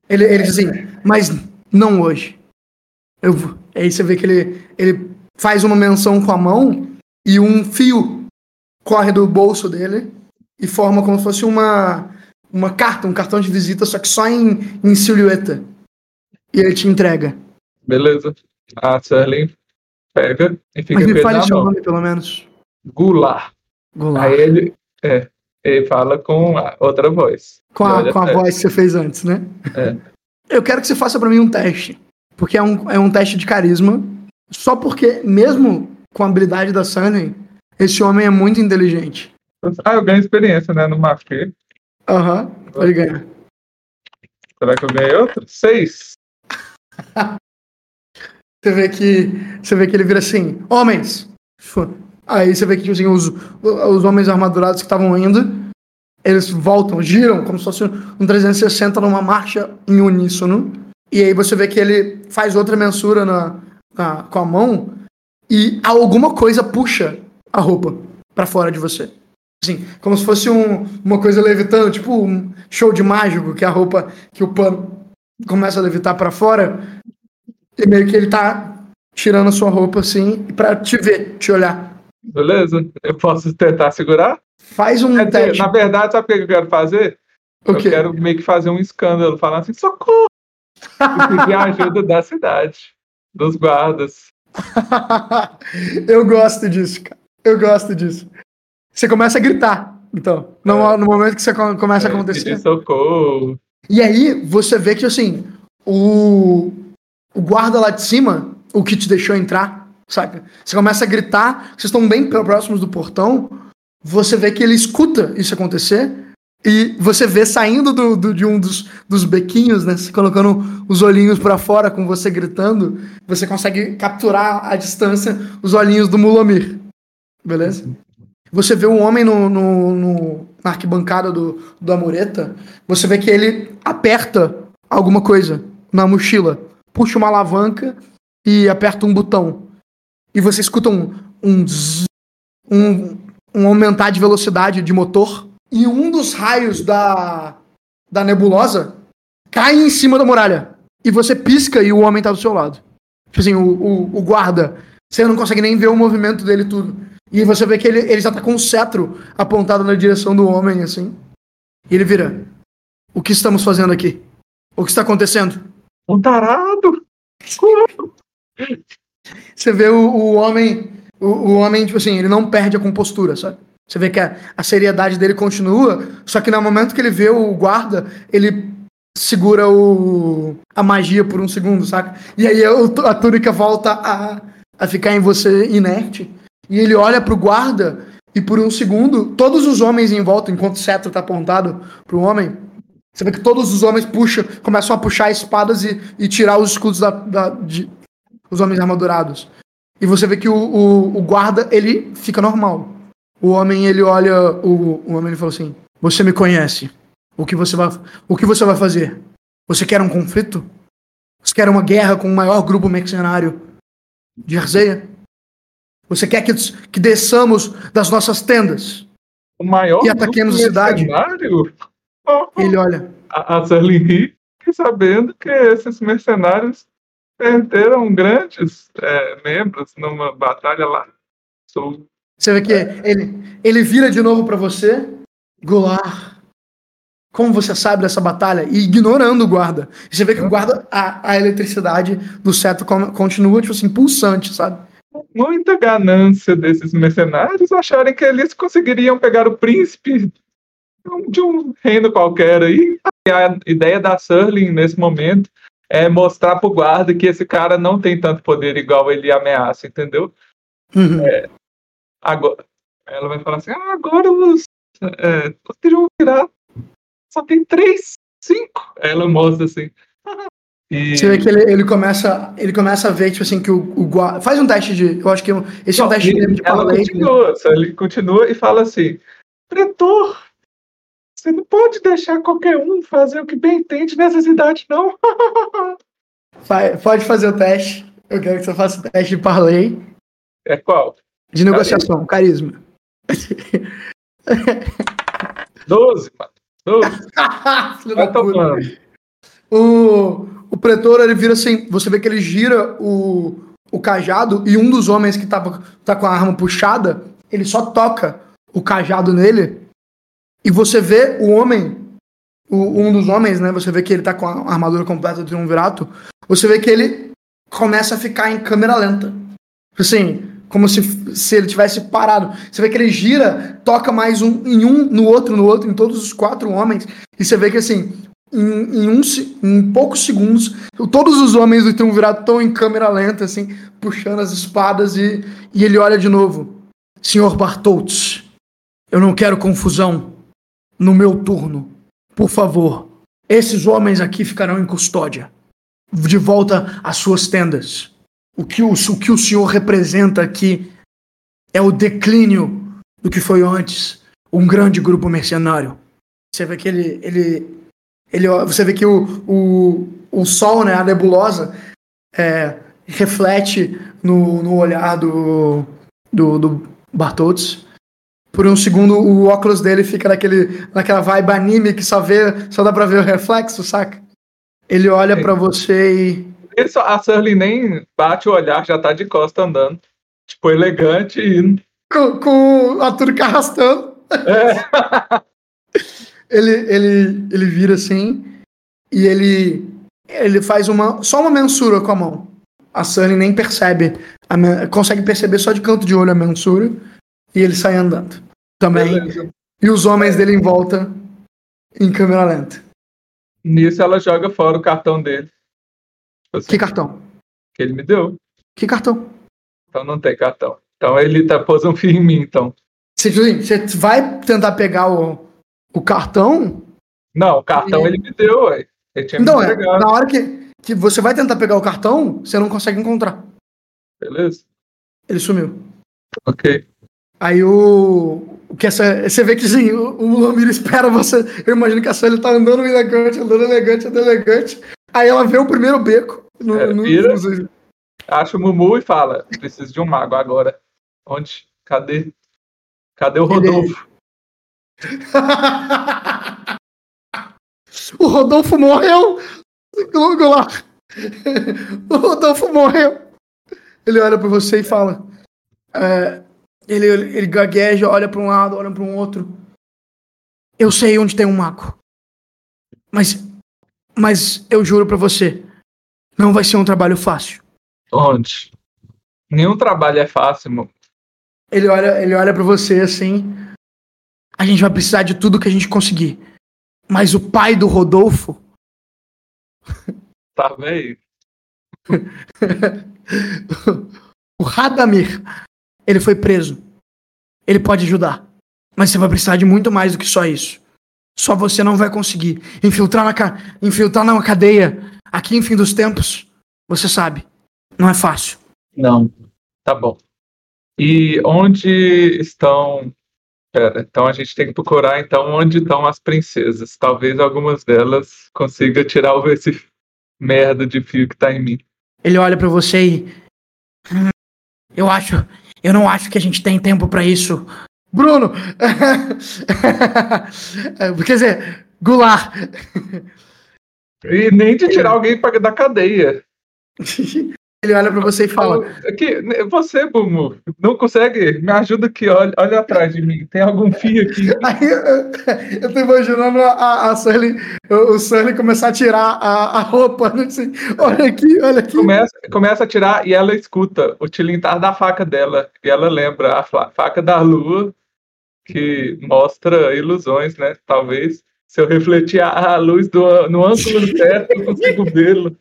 Ele, ele diz assim, mas não hoje. Eu, vou- aí você vê que ele, ele faz uma menção com a mão e um fio corre do bolso dele e forma como se fosse uma, uma carta, um cartão de visita, só que só em, em silhueta. E ele te entrega. Beleza. A Surlin pega e fica Mas me fale seu nome, pelo menos. Goulart. Goulart. Aí ele, é, ele fala com a outra voz. Com a, com a voz que você fez antes, né? É. Eu quero que você faça pra mim um teste. Porque é um, é um teste de carisma. Só porque, mesmo com a habilidade da Sunny, esse homem é muito inteligente. Ah, eu ganho experiência, né? No Mafê. Aham, pode ganhar. Será que eu ganhei outro? Seis. Você vê que. Você vê que ele vira assim, homens! Aí você vê que tipo assim, os, os homens armadurados que estavam indo, eles voltam, giram, como se fosse um 360 numa marcha em uníssono. E aí você vê que ele faz outra mensura na, na- com a mão e alguma coisa puxa a roupa pra fora de você. Assim, como se fosse um- uma coisa levitando, tipo um show de mágico, que a roupa, que o pano começa a levitar pra fora. E meio que ele tá tirando a sua roupa assim pra te ver, te olhar. Beleza? Eu posso tentar segurar? Faz um Quer dizer, teste. na verdade, sabe o que eu quero fazer? O Eu quero meio que fazer um escândalo, falar assim, socorro! E pedir a ajuda da cidade, dos guardas. Eu gosto disso, cara. Eu gosto disso. Você começa a gritar, então. No, no momento que você co- começa a é, acontecer. Pedir socorro. E aí você vê que assim, o, o guarda lá de cima, o que te deixou entrar, saca? Você começa a gritar, vocês estão bem pró- próximos do portão, você vê que ele escuta isso acontecer, e você vê saindo do, do- de um dos, dos bequinhos, né? Colocando os olhinhos pra fora com você gritando, você consegue capturar à distância os olhinhos do Mulomir. Beleza? Você vê um homem no, no- no- na arquibancada do, do Amoreta, você vê que ele aperta alguma coisa na mochila, puxa uma alavanca e aperta um botão. E você escuta um, um, zzz, um, um aumentar de velocidade de motor, e um dos raios da, da nebulosa cai em cima da muralha. E você pisca e o homem tá do seu lado. Tipo assim, o, o, o guarda. Você não consegue nem ver o movimento dele tudo. E você vê que ele, ele já tá com um cetro apontado na direção do homem, assim. E ele vira. O que estamos fazendo aqui? O que está acontecendo? Um tarado! Você vê o, o homem. O, o homem, tipo assim, ele não perde a compostura, sabe? Você vê que a, a seriedade dele continua, só que no momento que ele vê o guarda, ele segura o, a magia por um segundo, saca? E aí o- a túnica volta a, a ficar em você inerte. E ele olha pro guarda, e por um segundo, todos os homens em volta, enquanto o cetro tá apontado pro homem, você vê que todos os homens puxam, começam a puxar espadas e, e tirar os escudos da, da- de, os homens armadurados. E você vê que o, o, o guarda, ele fica normal. O homem, ele olha. O, o homem ele fala assim: Você me conhece. O que você vai, o que você vai fazer? Você quer um conflito? Você quer uma guerra com o maior grupo mercenário de Arzeia? Você quer que, que desçamos das nossas tendas? O maior E ataquemos a cidade. Oh, ele olha. a, a fiquei sabendo que esses mercenários perderam grandes é, membros numa batalha lá. Sou. Você vê que ele, ele vira de novo pra você. Goulart, como você sabe dessa batalha? E ignorando o guarda. Você vê que o guarda, a, a eletricidade do seto con- continua, tipo assim, pulsante, sabe? Muita ganância desses mercenários acharem que eles conseguiriam pegar o príncipe de um reino qualquer aí. E a ideia da Surling nesse momento é mostrar pro guarda que esse cara não tem tanto poder igual ele ameaça, entendeu? Uhum. Agora, ela vai falar assim: ah, agora os, é, os que vão virar só tem três, cinco. Aí ela mostra assim. E Você vê que ele, ele, começa, ele começa a ver, tipo assim, que o, o guarda. Faz um teste de. Eu acho que esse é um Não, teste e de, de ela continua, só ele continua e fala assim: Pretor, você não pode deixar qualquer um fazer o que bem entende nessa cidade, não. Vai- Pode fazer o teste. Eu quero que você faça o teste de parlay. É qual? De negociação, carisma. 12, mano. 12. Filho da Vai puta. tomando. O, o pretor, ele vira assim, você vê que ele gira o, o cajado e um dos homens que tava, tá com a arma puxada, ele só toca o cajado nele e você vê o homem, o- um dos homens, né, você vê que ele tá com a armadura completa do triunvirato, você vê que ele começa a ficar em câmera lenta. Assim, como se, se ele tivesse parado. Você vê que ele gira, toca mais um em um, no outro, no outro, em todos os quatro homens, e você vê que assim, em, em, um, em poucos segundos, todos os homens do triunvirato estão em câmera lenta, assim, puxando as espadas, e, e ele olha de novo. Senhor Bartoltz, eu não quero confusão no meu turno. Por favor, esses homens aqui ficarão em custódia. De volta às suas tendas. O que o, o que o senhor representa aqui é o declínio do que foi antes um grande grupo mercenário. Você vê que ele. ele, ele você vê que o, o, o sol, né, a nebulosa, é, reflete no, no olhar do, do, do Bartoltz. Por um segundo, o óculos dele fica naquele, naquela vibe anime que só, vê, só dá pra ver o reflexo, saca? Ele olha Sim. pra você e. Só- a Surly nem bate o olhar, já tá de costa andando. Tipo, elegante e. Com, com a túnica arrastando. É. Ele, ele, ele vira assim e ele, ele faz uma, só uma mensura com a mão. A Sunny nem percebe, a consegue perceber só de canto de olho a mensura e ele sai andando. Também. Beleza. E os homens dele em volta em câmera lenta. Nisso ela joga fora o cartão dele. Tipo assim, Que cartão? que ele me deu. Que cartão? Então não tem cartão. Então ele tá pôs um fio em mim, então. Você, você vai tentar pegar o, o cartão? Não, o cartão E- ele me deu, ué. Ele tinha Então, me é, na hora que, que você vai tentar pegar o cartão, você não consegue encontrar. beleza? Ele sumiu. Ok. Aí o. o que essa, você vê que sim, o, o Lamir espera você. Eu imagino que a Sully tá andando elegante, andando elegante, andando elegante. Aí ela vê o primeiro beco. No, É, vira. no- Acha o Mumu e fala: preciso de um mago agora. Onde? Cadê? Cadê o Rodolfo? o Rodolfo morreu! Lá. O Rodolfo morreu. Ele olha pra você e fala. é, ele, ele gagueja, olha pra um lado, olha pra um outro. Eu sei onde tem um mago. Mas. Mas eu juro pra você. Não vai ser um trabalho fácil. Onde? Nenhum trabalho é fácil, mano. Ele olha, ele olha para você assim. A gente vai precisar de tudo que a gente conseguir. Mas o pai do Rodolfo, Tá velho? o Radamir, ele foi preso. Ele pode ajudar. Mas você vai precisar de muito mais do que só isso. Só você não vai conseguir infiltrar na, ca- infiltrar na cadeia aqui em fim dos tempos. Você sabe. Não é fácil. Não. Tá bom. E onde estão. Pera, então a gente tem que procurar então onde estão as princesas. Talvez algumas delas consiga tirar o- esse merda de fio que tá em mim. Ele olha pra você e. "Hum, Eu acho. Eu não acho que a gente tem tempo pra isso. Bruno! Quer dizer, Goulart. E nem de tirar alguém pra- da cadeia. ele olha pra você e fala: Aqui, você, Bumu, não consegue? Me ajuda aqui, olha, olha atrás de mim. Tem algum fio aqui? Aí eu, eu tô imaginando a, a Sully, o Sully começar a tirar a, a roupa, né, assim, olha aqui, olha aqui. Começa, começa a tirar e ela escuta o tilintar da faca dela. E ela lembra a faca da lua, que mostra ilusões, né? Talvez. Se eu refletir a luz do, no ângulo certo, eu consigo vê-lo.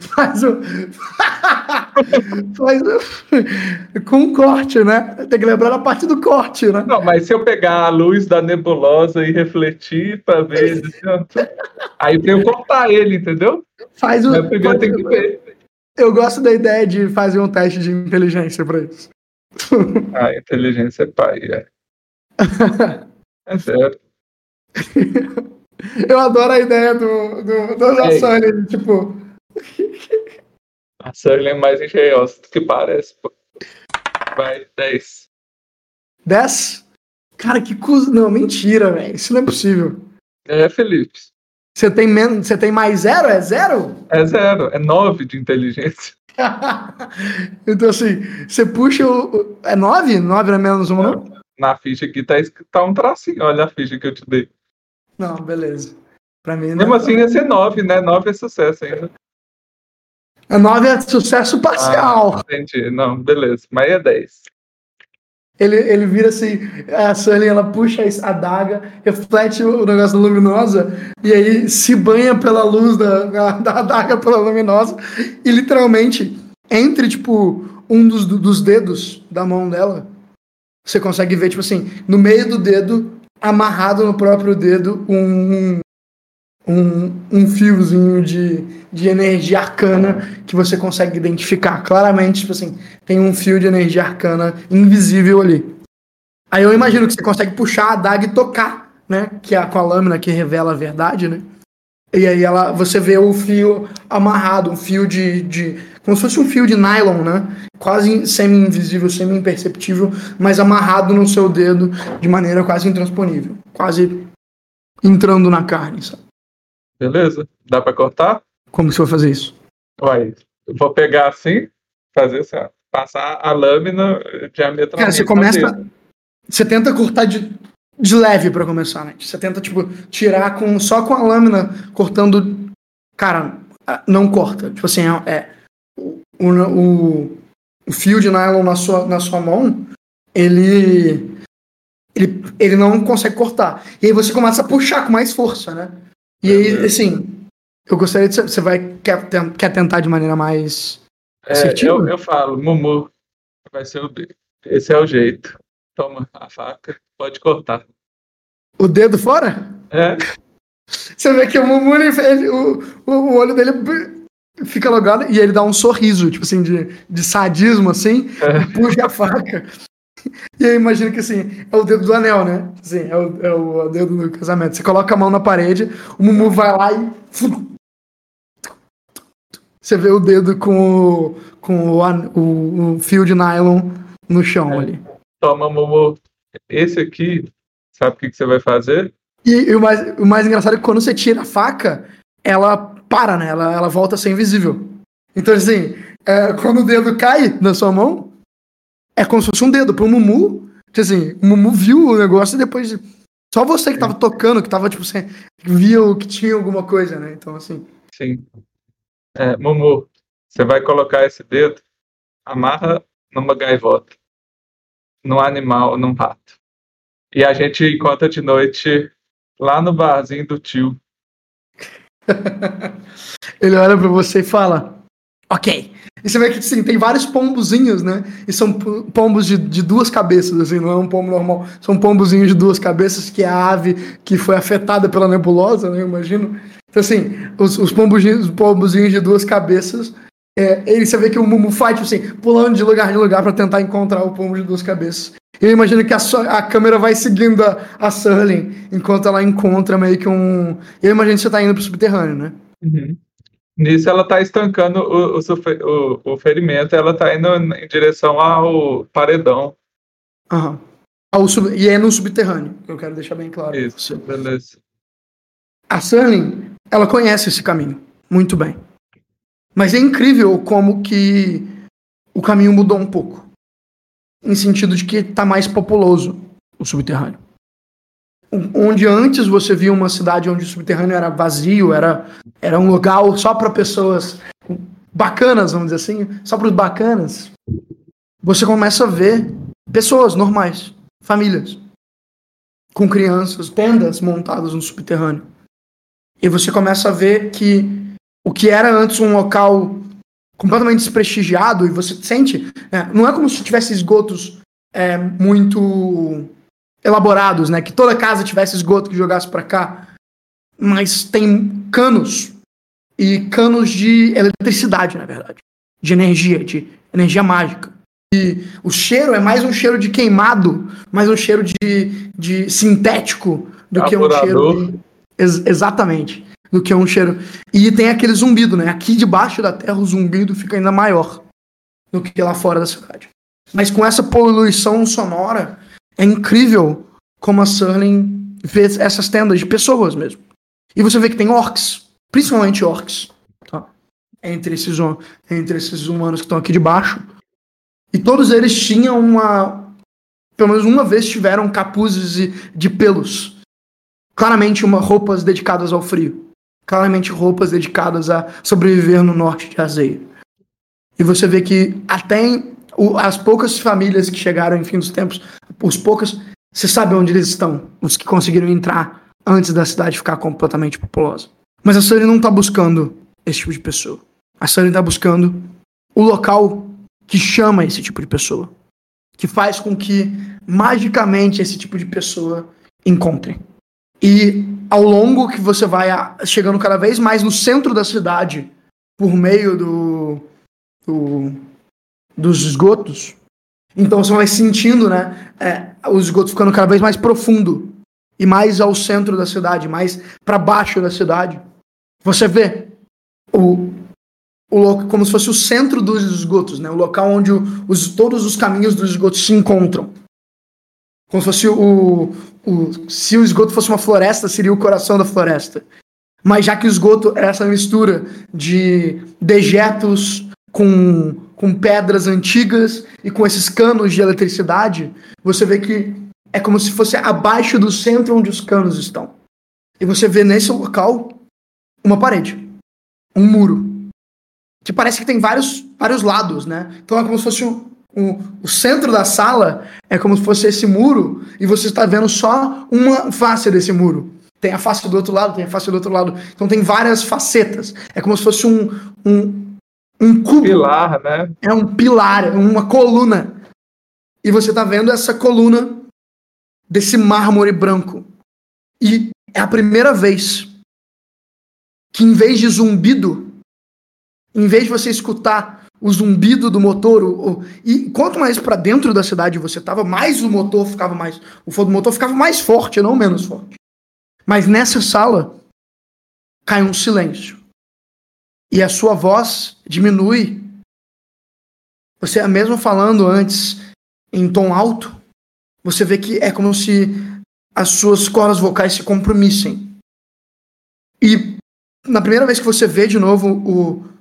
Faz o. Faz o. Com um corte, né? Tem que lembrar a parte do corte, né? Não, mas se eu pegar a luz da nebulosa e refletir para ver. Aí tem que cortar ele, entendeu? Faz o. Primeiro tem que ver. Eu gosto da ideia de fazer um teste de inteligência para isso. Ah, inteligência é pai, é. É sério. Eu adoro a ideia do, do, do da Sony, tipo. A Sully é mais engenhosa do que parece, pô. Vai, 10. 10? Cara, que coisa. Não, mentira, velho. Isso não é possível. É, Felipe. Você tem, men... Você tem mais zero? É zero? É zero. É 9 de inteligência. então, assim, você puxa o. É 9? 9 não é menos um, não? Na ficha aqui tá, tá um tracinho. Olha a ficha que eu te dei. Não, beleza. Pra mim, Mesmo assim, ia ser 9, né? 9 é sucesso ainda. A 9 é sucesso parcial. Ah, entendi. Não, beleza. Mas é 10. Ele, ele vira assim, a Sunny, ela puxa a adaga, reflete o negócio da luminosa, e aí se banha pela luz da, da adaga pela luminosa, e literalmente, entre, tipo, um dos, dos dedos da mão dela, você consegue ver, tipo assim, no meio do dedo, amarrado no próprio dedo, um, um, um fiozinho de, de energia arcana que você consegue identificar claramente, tipo assim, tem um fio de energia arcana invisível ali. Aí eu imagino que você consegue puxar a adaga e tocar, né? Que é com a lâmina que revela a verdade, né? E aí ela, você vê o fio amarrado, um fio de, de. como se fosse um fio de nylon, né? Quase semi-invisível, semi-imperceptível, mas amarrado no seu dedo de maneira quase intransponível. Quase entrando na carne, sabe? Beleza? Dá para cortar? Como você vai fazer isso? Vai. Eu vou pegar assim, fazer assim, ó, passar a lâmina diametralmente. Cara, você começa. Você tenta cortar de, de leve para começar, né? Você tenta, tipo, tirar com, só com a lâmina, cortando. Cara, não corta. Tipo assim, é. o, o, o fio de nylon na sua, na sua mão, ele, ele. Ele não consegue cortar. E aí você começa a puxar com mais força, né? E aí, assim, eu gostaria de. Você vai. Quer, quer tentar de maneira mais. É, eu, eu falo, Mumu, vai ser o. Esse é o jeito. Toma a faca, pode cortar. O dedo fora? É. Você vê que o Mumu, ele, ele, o, o olho dele fica logado e ele dá um sorriso, tipo assim, de, de sadismo, assim, é. e puxa a faca. E aí imagina que assim, é o dedo do anel, né? Assim, é o, é o dedo do casamento. Você coloca a mão na parede, o Mumu vai lá e. Você vê o dedo com o, com o, o, o fio de nylon no chão é. ali. Toma, Mumu. Esse aqui, sabe o que, que você vai fazer? E, e, o, mais, o mais engraçado é que quando você tira a faca, ela para, né? Ela, ela volta a ser invisível. Então, assim, é, quando o dedo cai na sua mão, é como se fosse um dedo pro Mumu. Que assim, o Mumu viu o negócio e depois. Só você que tava tocando, que tava, tipo, assim, viu que tinha alguma coisa, né? Então, assim. Sim. É, Mumu, você vai colocar esse dedo, amarra numa gaivota, num animal, num rato. E a gente encontra de noite lá no barzinho do tio. Ele olha para você e fala: Ok, e você vê que assim, tem vários pombozinhos, né? E são pombos de, de duas cabeças, assim, não é um pombo normal. São pombozinhos de duas cabeças, que é a ave que foi afetada pela nebulosa, né? Eu imagino. Então, assim, os, os, pombozinhos, os pombozinhos de duas cabeças, é, ele, você vê que o Mumu faz, tipo assim, pulando de lugar em lugar para tentar encontrar o pombo de duas cabeças. E eu imagino que a, a câmera vai seguindo a, a enquanto ela encontra meio que um. Eu imagino que você tá indo pro subterrâneo, né? Uhum. Nisso ela está estancando o, o, o, ferimento, ela está indo em direção ao paredão. Aham. Ao sub... E é no subterrâneo, eu quero deixar bem claro. Isso, beleza. A Sunny, ela conhece esse caminho muito bem. Mas é incrível como que o caminho mudou um pouco. Em sentido de que está mais populoso o subterrâneo. Onde antes você via uma cidade onde o subterrâneo era vazio, era, era um local só para pessoas bacanas, vamos dizer assim, só para os bacanas, você começa a ver pessoas normais, famílias, com crianças, tendas montadas no subterrâneo. E você começa a ver que o que era antes um local completamente desprestigiado, e você sente, é, não é como se tivesse esgotos é, muito elaborados, né? Que toda casa tivesse esgoto que jogasse para cá, mas tem canos e canos de eletricidade, na verdade, de energia, de energia mágica. E o cheiro é mais um cheiro de queimado, mais um cheiro de, de sintético do que um cheiro. De, ex exatamente. Do que um cheiro. E tem aquele zumbido, né? Aqui debaixo da terra o zumbido fica ainda maior do que lá fora da cidade. Mas com essa poluição sonora, é incrível como a Surling vê essas tendas de pessoas mesmo. E você vê que tem orcs, principalmente orcs, tá? entre, esses, entre esses humanos que estão aqui debaixo. E todos eles tinham uma. Pelo menos uma vez tiveram capuzes de, de pelos. Claramente uma, roupas dedicadas ao frio. Claramente roupas dedicadas a sobreviver no norte de Azeia. E você vê que até o, as poucas famílias que chegaram em fim dos tempos, os poucos, você sabe onde eles estão, os que conseguiram entrar antes da cidade ficar completamente populosa. Mas a Sunny não está buscando esse tipo de pessoa. A Sunny está buscando o local que chama esse tipo de pessoa, que faz com que magicamente esse tipo de pessoa encontre. E ao longo que você vai chegando cada vez mais no centro da cidade, por meio do, do dos esgotos, então você vai sentindo, né, é, o esgoto ficando cada vez mais profundo e mais ao centro da cidade, mais para baixo da cidade. Você vê o, o, como se fosse o centro dos esgotos, né? o local onde os, todos os caminhos dos esgotos se encontram. Como se fosse o, o. Se o esgoto fosse uma floresta, seria o coração da floresta. Mas já que o esgoto é essa mistura de dejetos com, com pedras antigas e com esses canos de eletricidade, você vê que é como se fosse abaixo do centro onde os canos estão. E você vê nesse local uma parede, um muro que parece que tem vários, vários lados, né? Então é como se fosse um, um, o centro da sala é como se fosse esse muro e você está vendo só uma face desse muro. Tem a face do outro lado, tem a face do outro lado. Então tem várias facetas. É como se fosse um, um, um cubo. Pilar, né? É um pilar, uma coluna. E você está vendo essa coluna desse mármore branco. E é a primeira vez que, em vez de zumbido, em vez de você escutar o zumbido do motor, o, o, e quanto mais para dentro da cidade você tava, mais o motor ficava mais, o fogo do motor ficava mais forte, não menos forte. Mas nessa sala cai um silêncio. E a sua voz diminui. Você é mesmo falando antes em tom alto, você vê que é como se as suas cordas vocais se compromissem. E na primeira vez que você vê de novo o,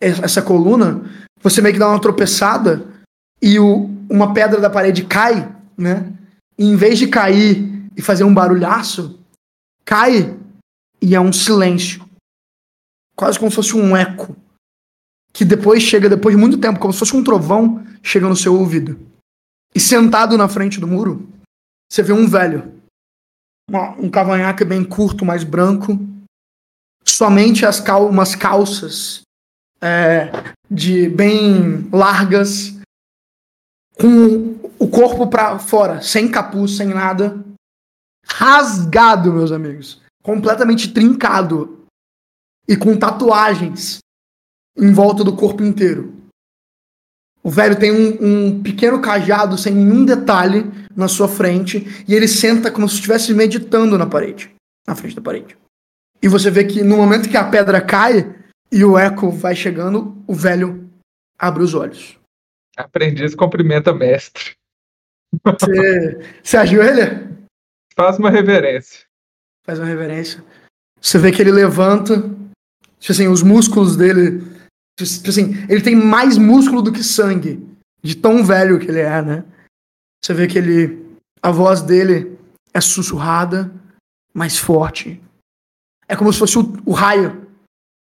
essa coluna, você meio que dá uma tropeçada e o, uma pedra da parede cai, né? E em vez de cair e fazer um barulhaço, cai e é um silêncio. Quase como se fosse um eco. Que depois chega, depois de muito tempo, como se fosse um trovão, chega no seu ouvido. E sentado na frente do muro, você vê um velho. um cavanhaque bem curto, mais branco. Somente as cal umas calças é, de bem largas, com o corpo para fora, sem capuz, sem nada, rasgado, meus amigos, completamente trincado e com tatuagens em volta do corpo inteiro. O velho tem um, um, pequeno cajado sem nenhum detalhe na sua frente e ele senta como se estivesse meditando na parede, na frente da parede. E você vê que no momento que a pedra cai, e o eco vai chegando, o velho abre os olhos. Aprendiz cumprimenta mestre. Você ajoelha? Faz uma reverência. Faz uma reverência. Você vê que ele levanta, tipo assim, os músculos dele Tipo assim, ele tem mais músculo do que sangue. De tão velho que ele é, né? Você vê que ele. A voz dele é sussurrada, mais forte. É como se fosse o, o raio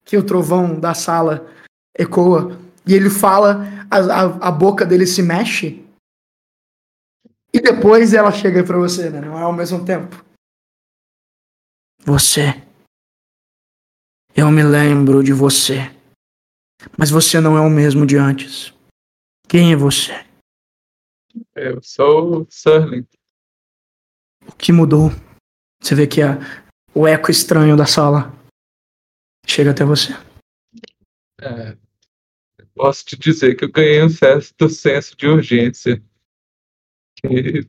que o trovão da sala ecoa. E ele fala, a, a, a boca dele se mexe. E depois ela chega para você, né? Não é ao mesmo tempo. Você. Eu me lembro de você. Mas você não é o mesmo de antes. Quem é você? Eu sou o Surling. O que mudou? Você vê que a, o eco estranho da sala chega até você. É, posso te dizer que eu ganhei um certo senso de urgência. Que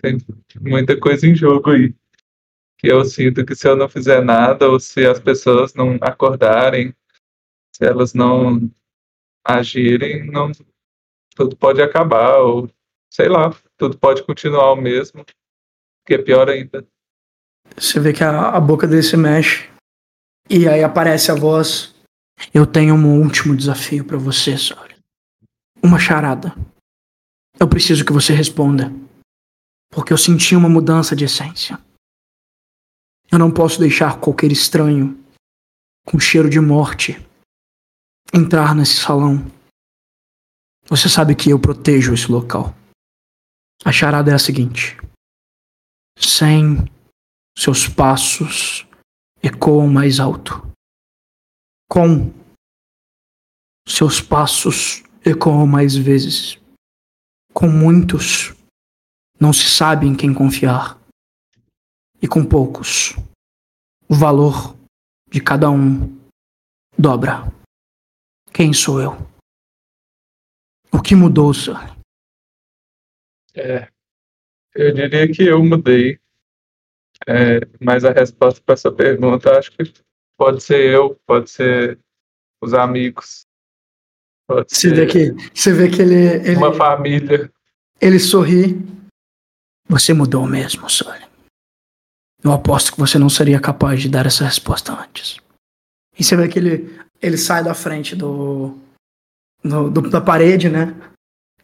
tem muita coisa em jogo aí. Que eu sinto que se eu não fizer nada, ou se as pessoas não acordarem, se elas não agirem, não, tudo pode acabar, ou sei lá, tudo pode continuar o mesmo, que é pior ainda. Você vê que a, a boca dele se mexe, e aí aparece a voz. Eu tenho um último desafio para você, Sora. Uma charada. Eu preciso que você responda. Porque eu senti uma mudança de essência. Eu não posso deixar qualquer estranho com cheiro de morte entrar nesse salão. Você sabe que eu protejo esse local. A charada é a seguinte: sem seus passos ecoam mais alto. Com seus passos ecoam mais vezes. Com muitos não se sabe em quem confiar. E com poucos, o valor de cada um dobra. Quem sou eu? O que mudou, Sir? É, eu diria que eu mudei. É, mas a resposta para essa pergunta acho que pode ser eu, pode ser os amigos. Pode você, ser vê que, você vê que ele, ele. Uma família. Ele sorri. Você mudou mesmo, Sully. Eu aposto que você não seria capaz de dar essa resposta antes. E você vê que ele ele sai da frente do, do, do, da parede, né?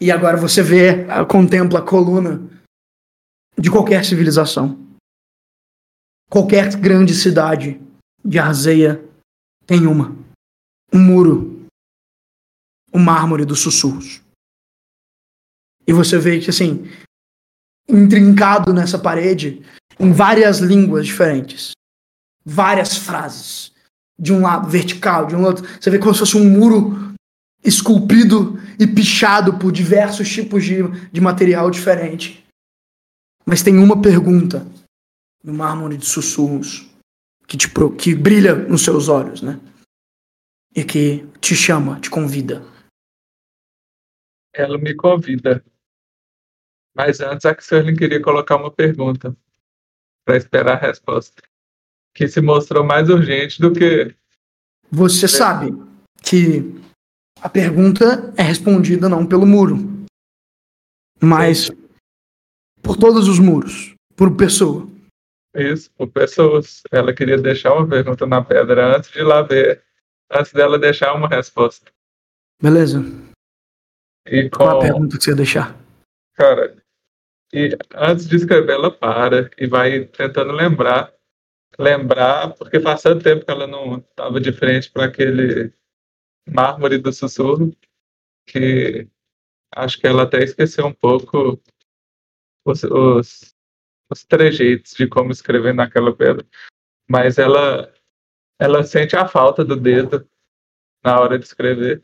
E agora você vê, contempla a coluna de qualquer civilização. Qualquer grande cidade de Arzeia tem uma. Um muro. O um mármore dos sussurros. E você vê que, assim, intrincado nessa parede, em várias línguas diferentes. Várias frases de um lado vertical, de um outro. Você vê como se fosse um muro esculpido e pichado por diversos tipos de, de material diferente. Mas tem uma pergunta no mármore de sussurros que, te, que brilha nos seus olhos, né? E que te chama, te convida. Ela me convida. Mas antes a Xerlin queria colocar uma pergunta para esperar a resposta que se mostrou mais urgente do que. Você sabe que a pergunta é respondida não pelo muro, mas por todos os muros, por pessoa. Isso, por pessoas. Ela queria deixar uma pergunta na pedra antes de lá ver, antes dela deixar uma resposta. Beleza. E com... Qual a pergunta que você ia deixar? Cara, e antes de escrever, ela para e vai tentando lembrar lembrar, porque faz tanto tempo que ela não estava de frente para aquele mármore do sussurro, que acho que ela até esqueceu um pouco os, os, os trejeitos de como escrever naquela pedra. Mas ela, ela sente a falta do dedo na hora de escrever.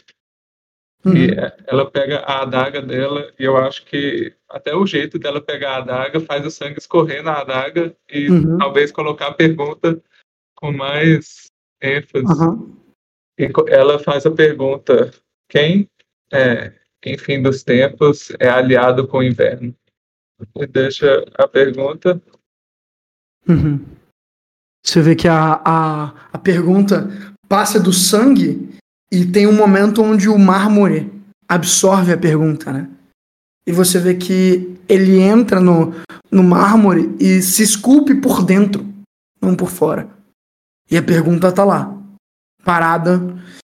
Uhum. E ela pega a adaga dela, e eu acho que até o jeito dela pegar a adaga faz o sangue escorrer na adaga e uhum. talvez colocar a pergunta com mais ênfase. Uhum. E ela faz a pergunta: quem, é, em fim dos tempos, é aliado com o inverno? E deixa a pergunta. Uhum. Você vê que a, a, a pergunta passa do sangue e tem um momento onde o mármore absorve a pergunta, né? E você vê que ele entra no, no mármore e se esculpe por dentro, não por fora. E a pergunta tá lá. parada,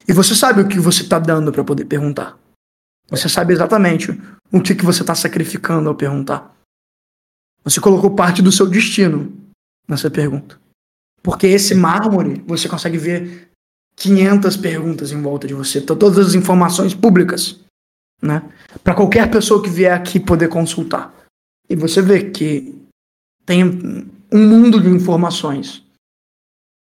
e você sabe o que você está dando para poder perguntar. Você sabe exatamente o que, que você está sacrificando ao perguntar. Você colocou parte do seu destino nessa pergunta. Porque esse mármore, você consegue ver 500 perguntas em volta de você, todas as informações públicas, né? Para qualquer pessoa que vier aqui poder consultar. E você vê que tem um mundo de informações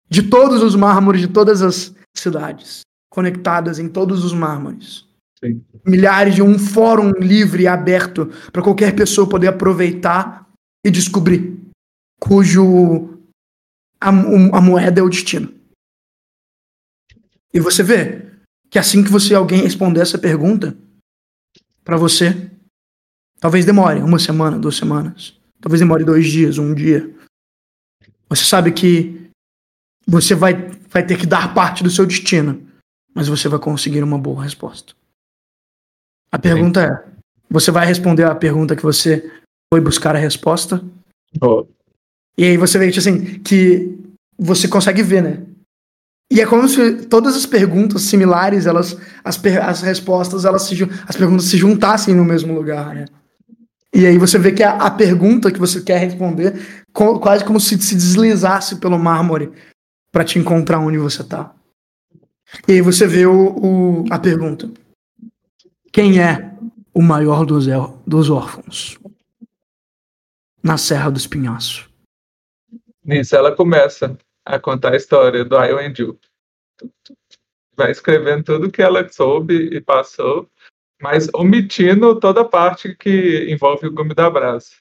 de todos os mármores de todas as cidades, conectadas em todos os mármores. Sim. Milhares de um fórum livre e aberto para qualquer pessoa poder aproveitar e descobrir, cujo a, a moeda é o destino. E você vê que assim que você alguém responder essa pergunta para você, talvez demore uma semana, duas semanas, talvez demore dois dias, um dia. Você sabe que você vai, vai ter que dar parte do seu destino, mas você vai conseguir uma boa resposta. A pergunta Sim. é: você vai responder a pergunta que você foi buscar a resposta? Oh. E aí você vê assim que você consegue ver, né? E é como se todas as perguntas similares, elas, as, as respostas, elas se, as perguntas se juntassem no mesmo lugar, né? E aí você vê que a, a pergunta que você quer responder, co, quase como se se deslizasse pelo mármore para te encontrar onde você tá. E aí você vê o, o, a pergunta: Quem é o maior dos, dos órfãos? Na Serra do Espinhaço. Nisso ela começa a contar a história do I and You. Vai escrevendo tudo que ela soube e passou, mas omitindo toda a parte que envolve o gume da brasa.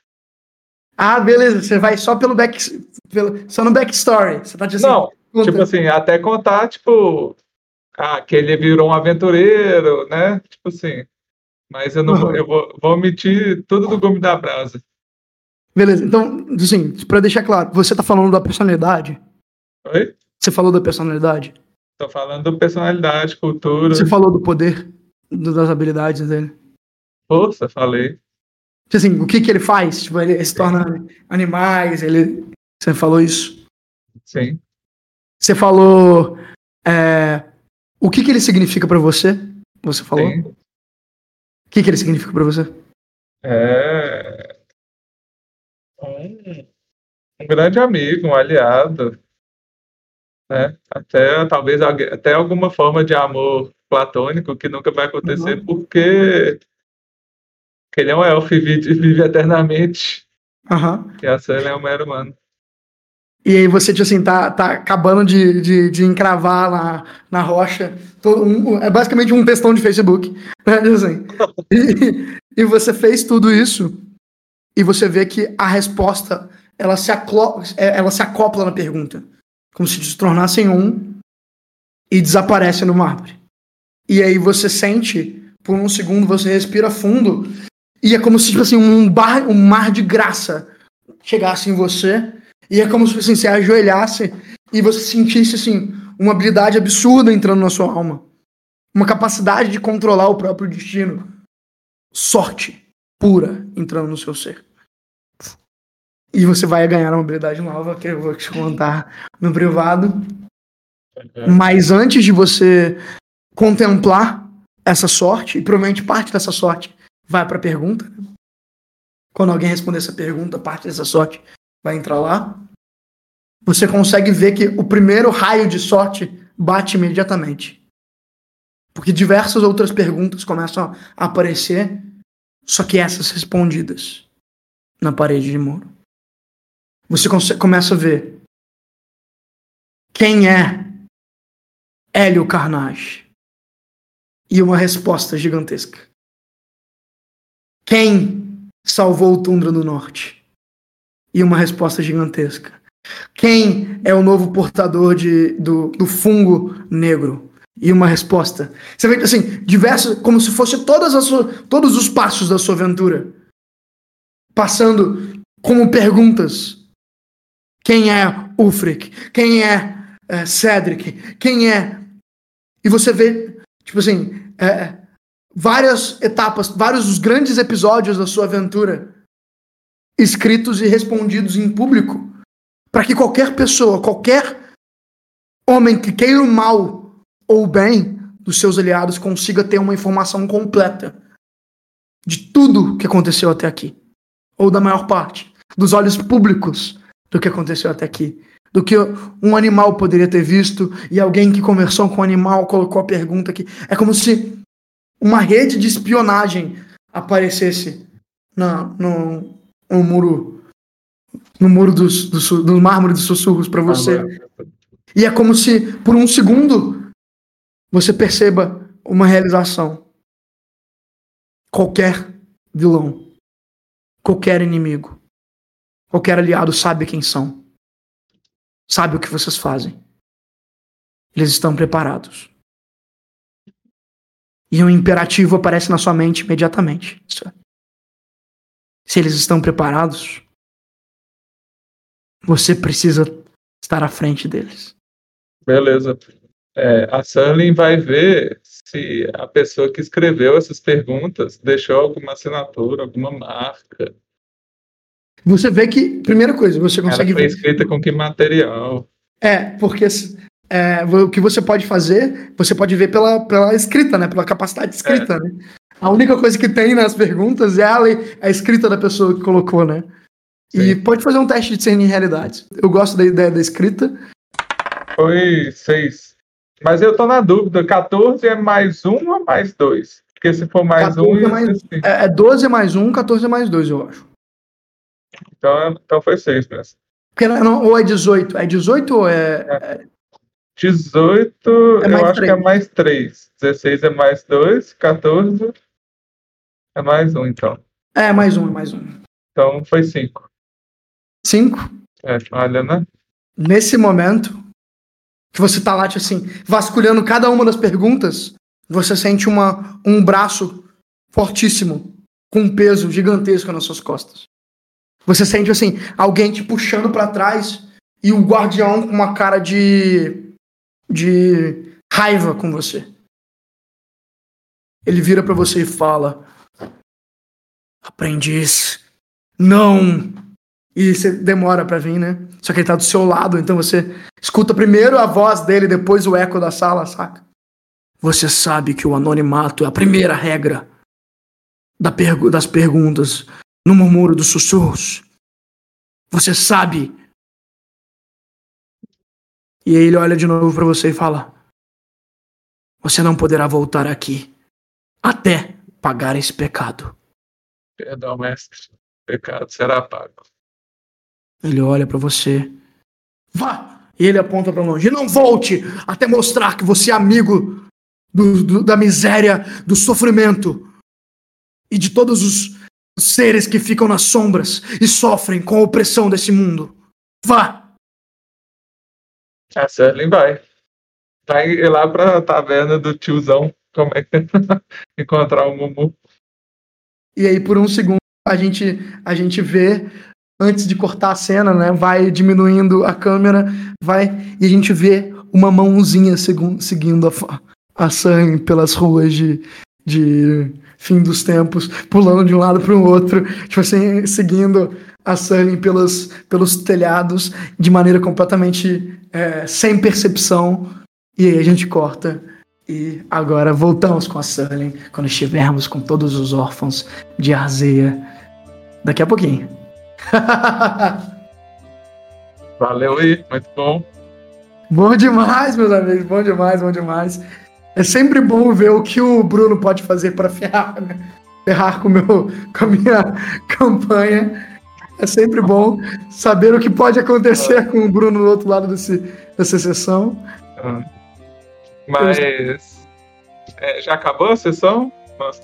Ah, beleza. Você vai só pelo back, pelo, só no backstory. Você tá dizendo? Não, conta. tipo assim, até contar, tipo, ah, que ele virou um aventureiro, né? Tipo assim. Mas eu não, uhum. eu vou, vou omitir tudo do gume da brasa. Beleza. Então, assim, para deixar claro, você tá falando da personalidade Oi? Você falou da personalidade? Tô falando da personalidade, cultura. Você falou do poder, das habilidades dele. Força, falei. Tipo assim, o que que ele faz? Tipo, ele se torna animais, ele... Você falou isso? Sim. Você falou... É... O que que ele significa para você? Você falou? Sim. O que que ele significa para você? É... Um, um grande amigo, um aliado né? Até talvez até alguma forma de amor platônico que nunca vai acontecer uhum. porque, ele é um elfo e vive, vive eternamente. Uhum. E a Sam é um mero humano. E aí você, tipo assim, tá, tá acabando de, de, de encravar na, na rocha. Todo, um, é basicamente um textão de Facebook. Né? Assim. e, e você fez tudo isso e você vê que a resposta ela se, é, ela se acopla na pergunta como se se tornassem um e desaparece no mármore. E aí você sente, por um segundo, você respira fundo e é como se tipo assim, um, bar, um mar de graça chegasse em você e é como se assim, você ajoelhasse e você sentisse assim, uma habilidade absurda entrando na sua alma. Uma capacidade de controlar o próprio destino. Sorte pura entrando no seu ser. E você vai ganhar uma habilidade nova que eu vou te contar no privado. Uhum. Mas antes de você contemplar essa sorte, e provavelmente parte dessa sorte vai para a pergunta. Né? Quando alguém responder essa pergunta, parte dessa sorte vai entrar lá. Você consegue ver que o primeiro raio de sorte bate imediatamente. Porque diversas outras perguntas começam a aparecer, só que essas respondidas na parede de muro você começa a ver quem é Hélio Carnage. E uma resposta gigantesca. Quem salvou o Tundra do Norte? E uma resposta gigantesca. Quem é o novo portador de, do, do fungo negro? E uma resposta. Você vê assim, diversas, como se fosse todas as todos os passos da sua aventura. Passando como perguntas quem é Ulfric? Quem é, é Cedric? Quem é. E você vê, tipo assim, é, várias etapas, vários dos grandes episódios da sua aventura escritos e respondidos em público para que qualquer pessoa, qualquer homem que queira o mal ou bem dos seus aliados consiga ter uma informação completa de tudo que aconteceu até aqui, ou da maior parte, dos olhos públicos do que aconteceu até aqui, do que um animal poderia ter visto e alguém que conversou com o animal colocou a pergunta aqui. É como se uma rede de espionagem aparecesse na, no, no muro no muro dos, do, do mármore dos sussurros para você. E é como se, por um segundo, você perceba uma realização. Qualquer vilão, qualquer inimigo, qualquer aliado sabe quem são, sabe o que vocês fazem. Eles estão preparados. E um imperativo aparece na sua mente imediatamente. Se eles estão preparados, você precisa estar à frente deles. Beleza. É, a Sully vai ver se a pessoa que escreveu essas perguntas deixou alguma assinatura, alguma marca. Você vê que, primeira coisa, você consegue Ela foi ver. escrita com que material? É, porque é, o que você pode fazer, você pode ver pela, pela escrita, né? Pela capacidade de escrita, é. né? A única coisa que tem nas perguntas é a, a escrita da pessoa que colocou, né? Sim. E pode fazer um teste de discernir realidades. Eu gosto da ideia da escrita. Foi seis. Mas eu tô na dúvida, 14 é mais um ou mais dois? Porque se for mais um. É, mais, é, é 12 é mais um, 14 é mais dois, eu acho. Então, então foi seis mesmo. Porque não, ou é 18? É 18 ou é. é... 18, é eu acho 3. que é mais 3. 16 é mais 2, 14 é mais 1, então. É, mais 1, é mais 1. Então foi 5. 5? É, olha, né? Nesse momento, que você tá lá, tipo assim, vasculhando cada uma das perguntas, você sente uma, um braço fortíssimo, com um peso gigantesco nas suas costas. Você sente, assim, alguém te puxando para trás e o guardião com uma cara de. de raiva com você. Ele vira para você e fala: Aprendiz, não e você demora para vir, né? Só que ele tá do seu lado, então você escuta primeiro a voz dele, depois o eco da sala, saca? Você sabe que o anonimato é a primeira regra da pergu das perguntas no murmúrio dos sussurros. Você sabe. E ele olha de novo para você e fala: Você não poderá voltar aqui até pagar esse pecado. Perdão, mestre. Pecado será pago. Ele olha para você. Vá! E ele aponta para longe. Não volte até mostrar que você é amigo do, do, da miséria, do sofrimento e de todos os seres que ficam nas sombras e sofrem com a opressão desse mundo. Vá! A Serling vai. Vai ir lá pra taverna do tiozão. Como é que encontrar o Mumu? E aí, por um segundo, a gente, a gente vê antes de cortar a cena, né? Vai diminuindo a câmera, vai e a gente vê uma mãozinha seguindo a, a Sam pelas ruas de, de fim dos tempos, pulando de um lado para o outro, tipo assim, seguindo a Sully pelos, pelos telhados de maneira completamente é, sem percepção. E aí a gente corta. E agora voltamos com a Sully quando estivermos com todos os órfãos de Arzeia. Daqui a pouquinho. Valeu aí, muito bom. Bom demais, meus amigos, bom demais, bom demais. É sempre bom ver o que o Bruno pode fazer para ferrar, ferrar com, meu, com a minha campanha. É sempre bom saber o que pode acontecer com o Bruno do outro lado desse, dessa sessão. Ah. Mas é, já acabou a sessão?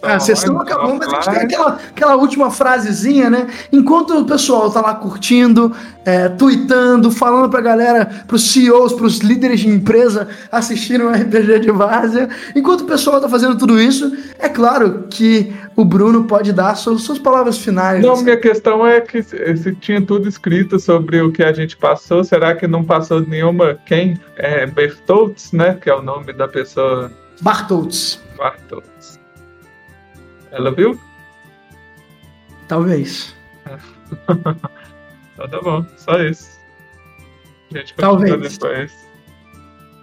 A sessão acabou, mas a gente tem aquela, aquela última frasezinha, né? Enquanto o pessoal tá lá curtindo, é, tweetando, falando pra galera, pros CEOs, pros líderes de empresa assistirem o RPG de Várzea, enquanto o pessoal tá fazendo tudo isso, é claro que o Bruno pode dar suas, suas palavras finais. Não, minha questão é que se tinha tudo escrito sobre o que a gente passou, será que não passou nenhuma? Quem? É Bertoltz, né? Que é o nome da pessoa. Bartoltz. Bartoltz. Ela viu? Talvez. então tá bom, só isso. A gente Talvez. depois.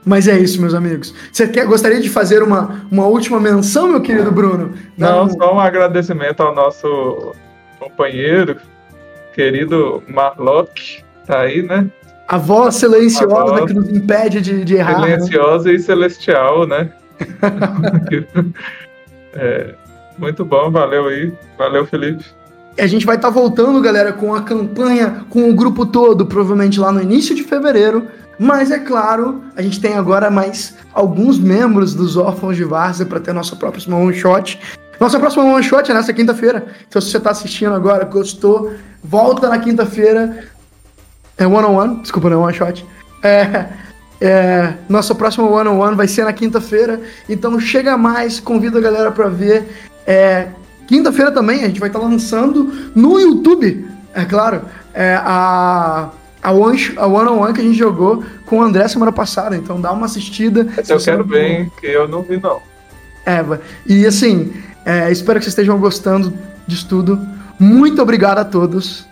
Mas é isso, meus amigos. Você quer, gostaria de fazer uma, uma última menção, meu querido Bruno? Não, só um agradecimento ao nosso companheiro, querido Marlock, tá aí, né? A voz silenciosa a voz que nos impede de, de errar. Né? Silenciosa né? e celestial, né? é, muito bom, valeu aí. Valeu, Felipe. A gente vai estar tá voltando, galera, com a campanha, com o grupo todo, provavelmente lá no início de fevereiro. Mas é claro, a gente tem agora mais alguns membros dos Órfãos de Várzea para ter nossa próxima one shot. Nossa próxima one shot é nessa quinta-feira. Então, se você está assistindo agora, gostou, volta na quinta-feira. É one on one, desculpa, não é one shot. É, é, nossa próxima one on one vai ser na quinta-feira. Então, chega mais, convida a galera para ver. É, quinta-feira também a gente vai estar tá lançando no YouTube, é claro, é, a a one, a one on one que a gente jogou com o André semana passada. Então dá uma assistida. Eu quero bem, que eu não vi, não. É, e assim, é, espero que vocês estejam gostando disso tudo. Muito obrigado a todos.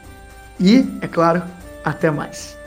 E, é claro, até mais.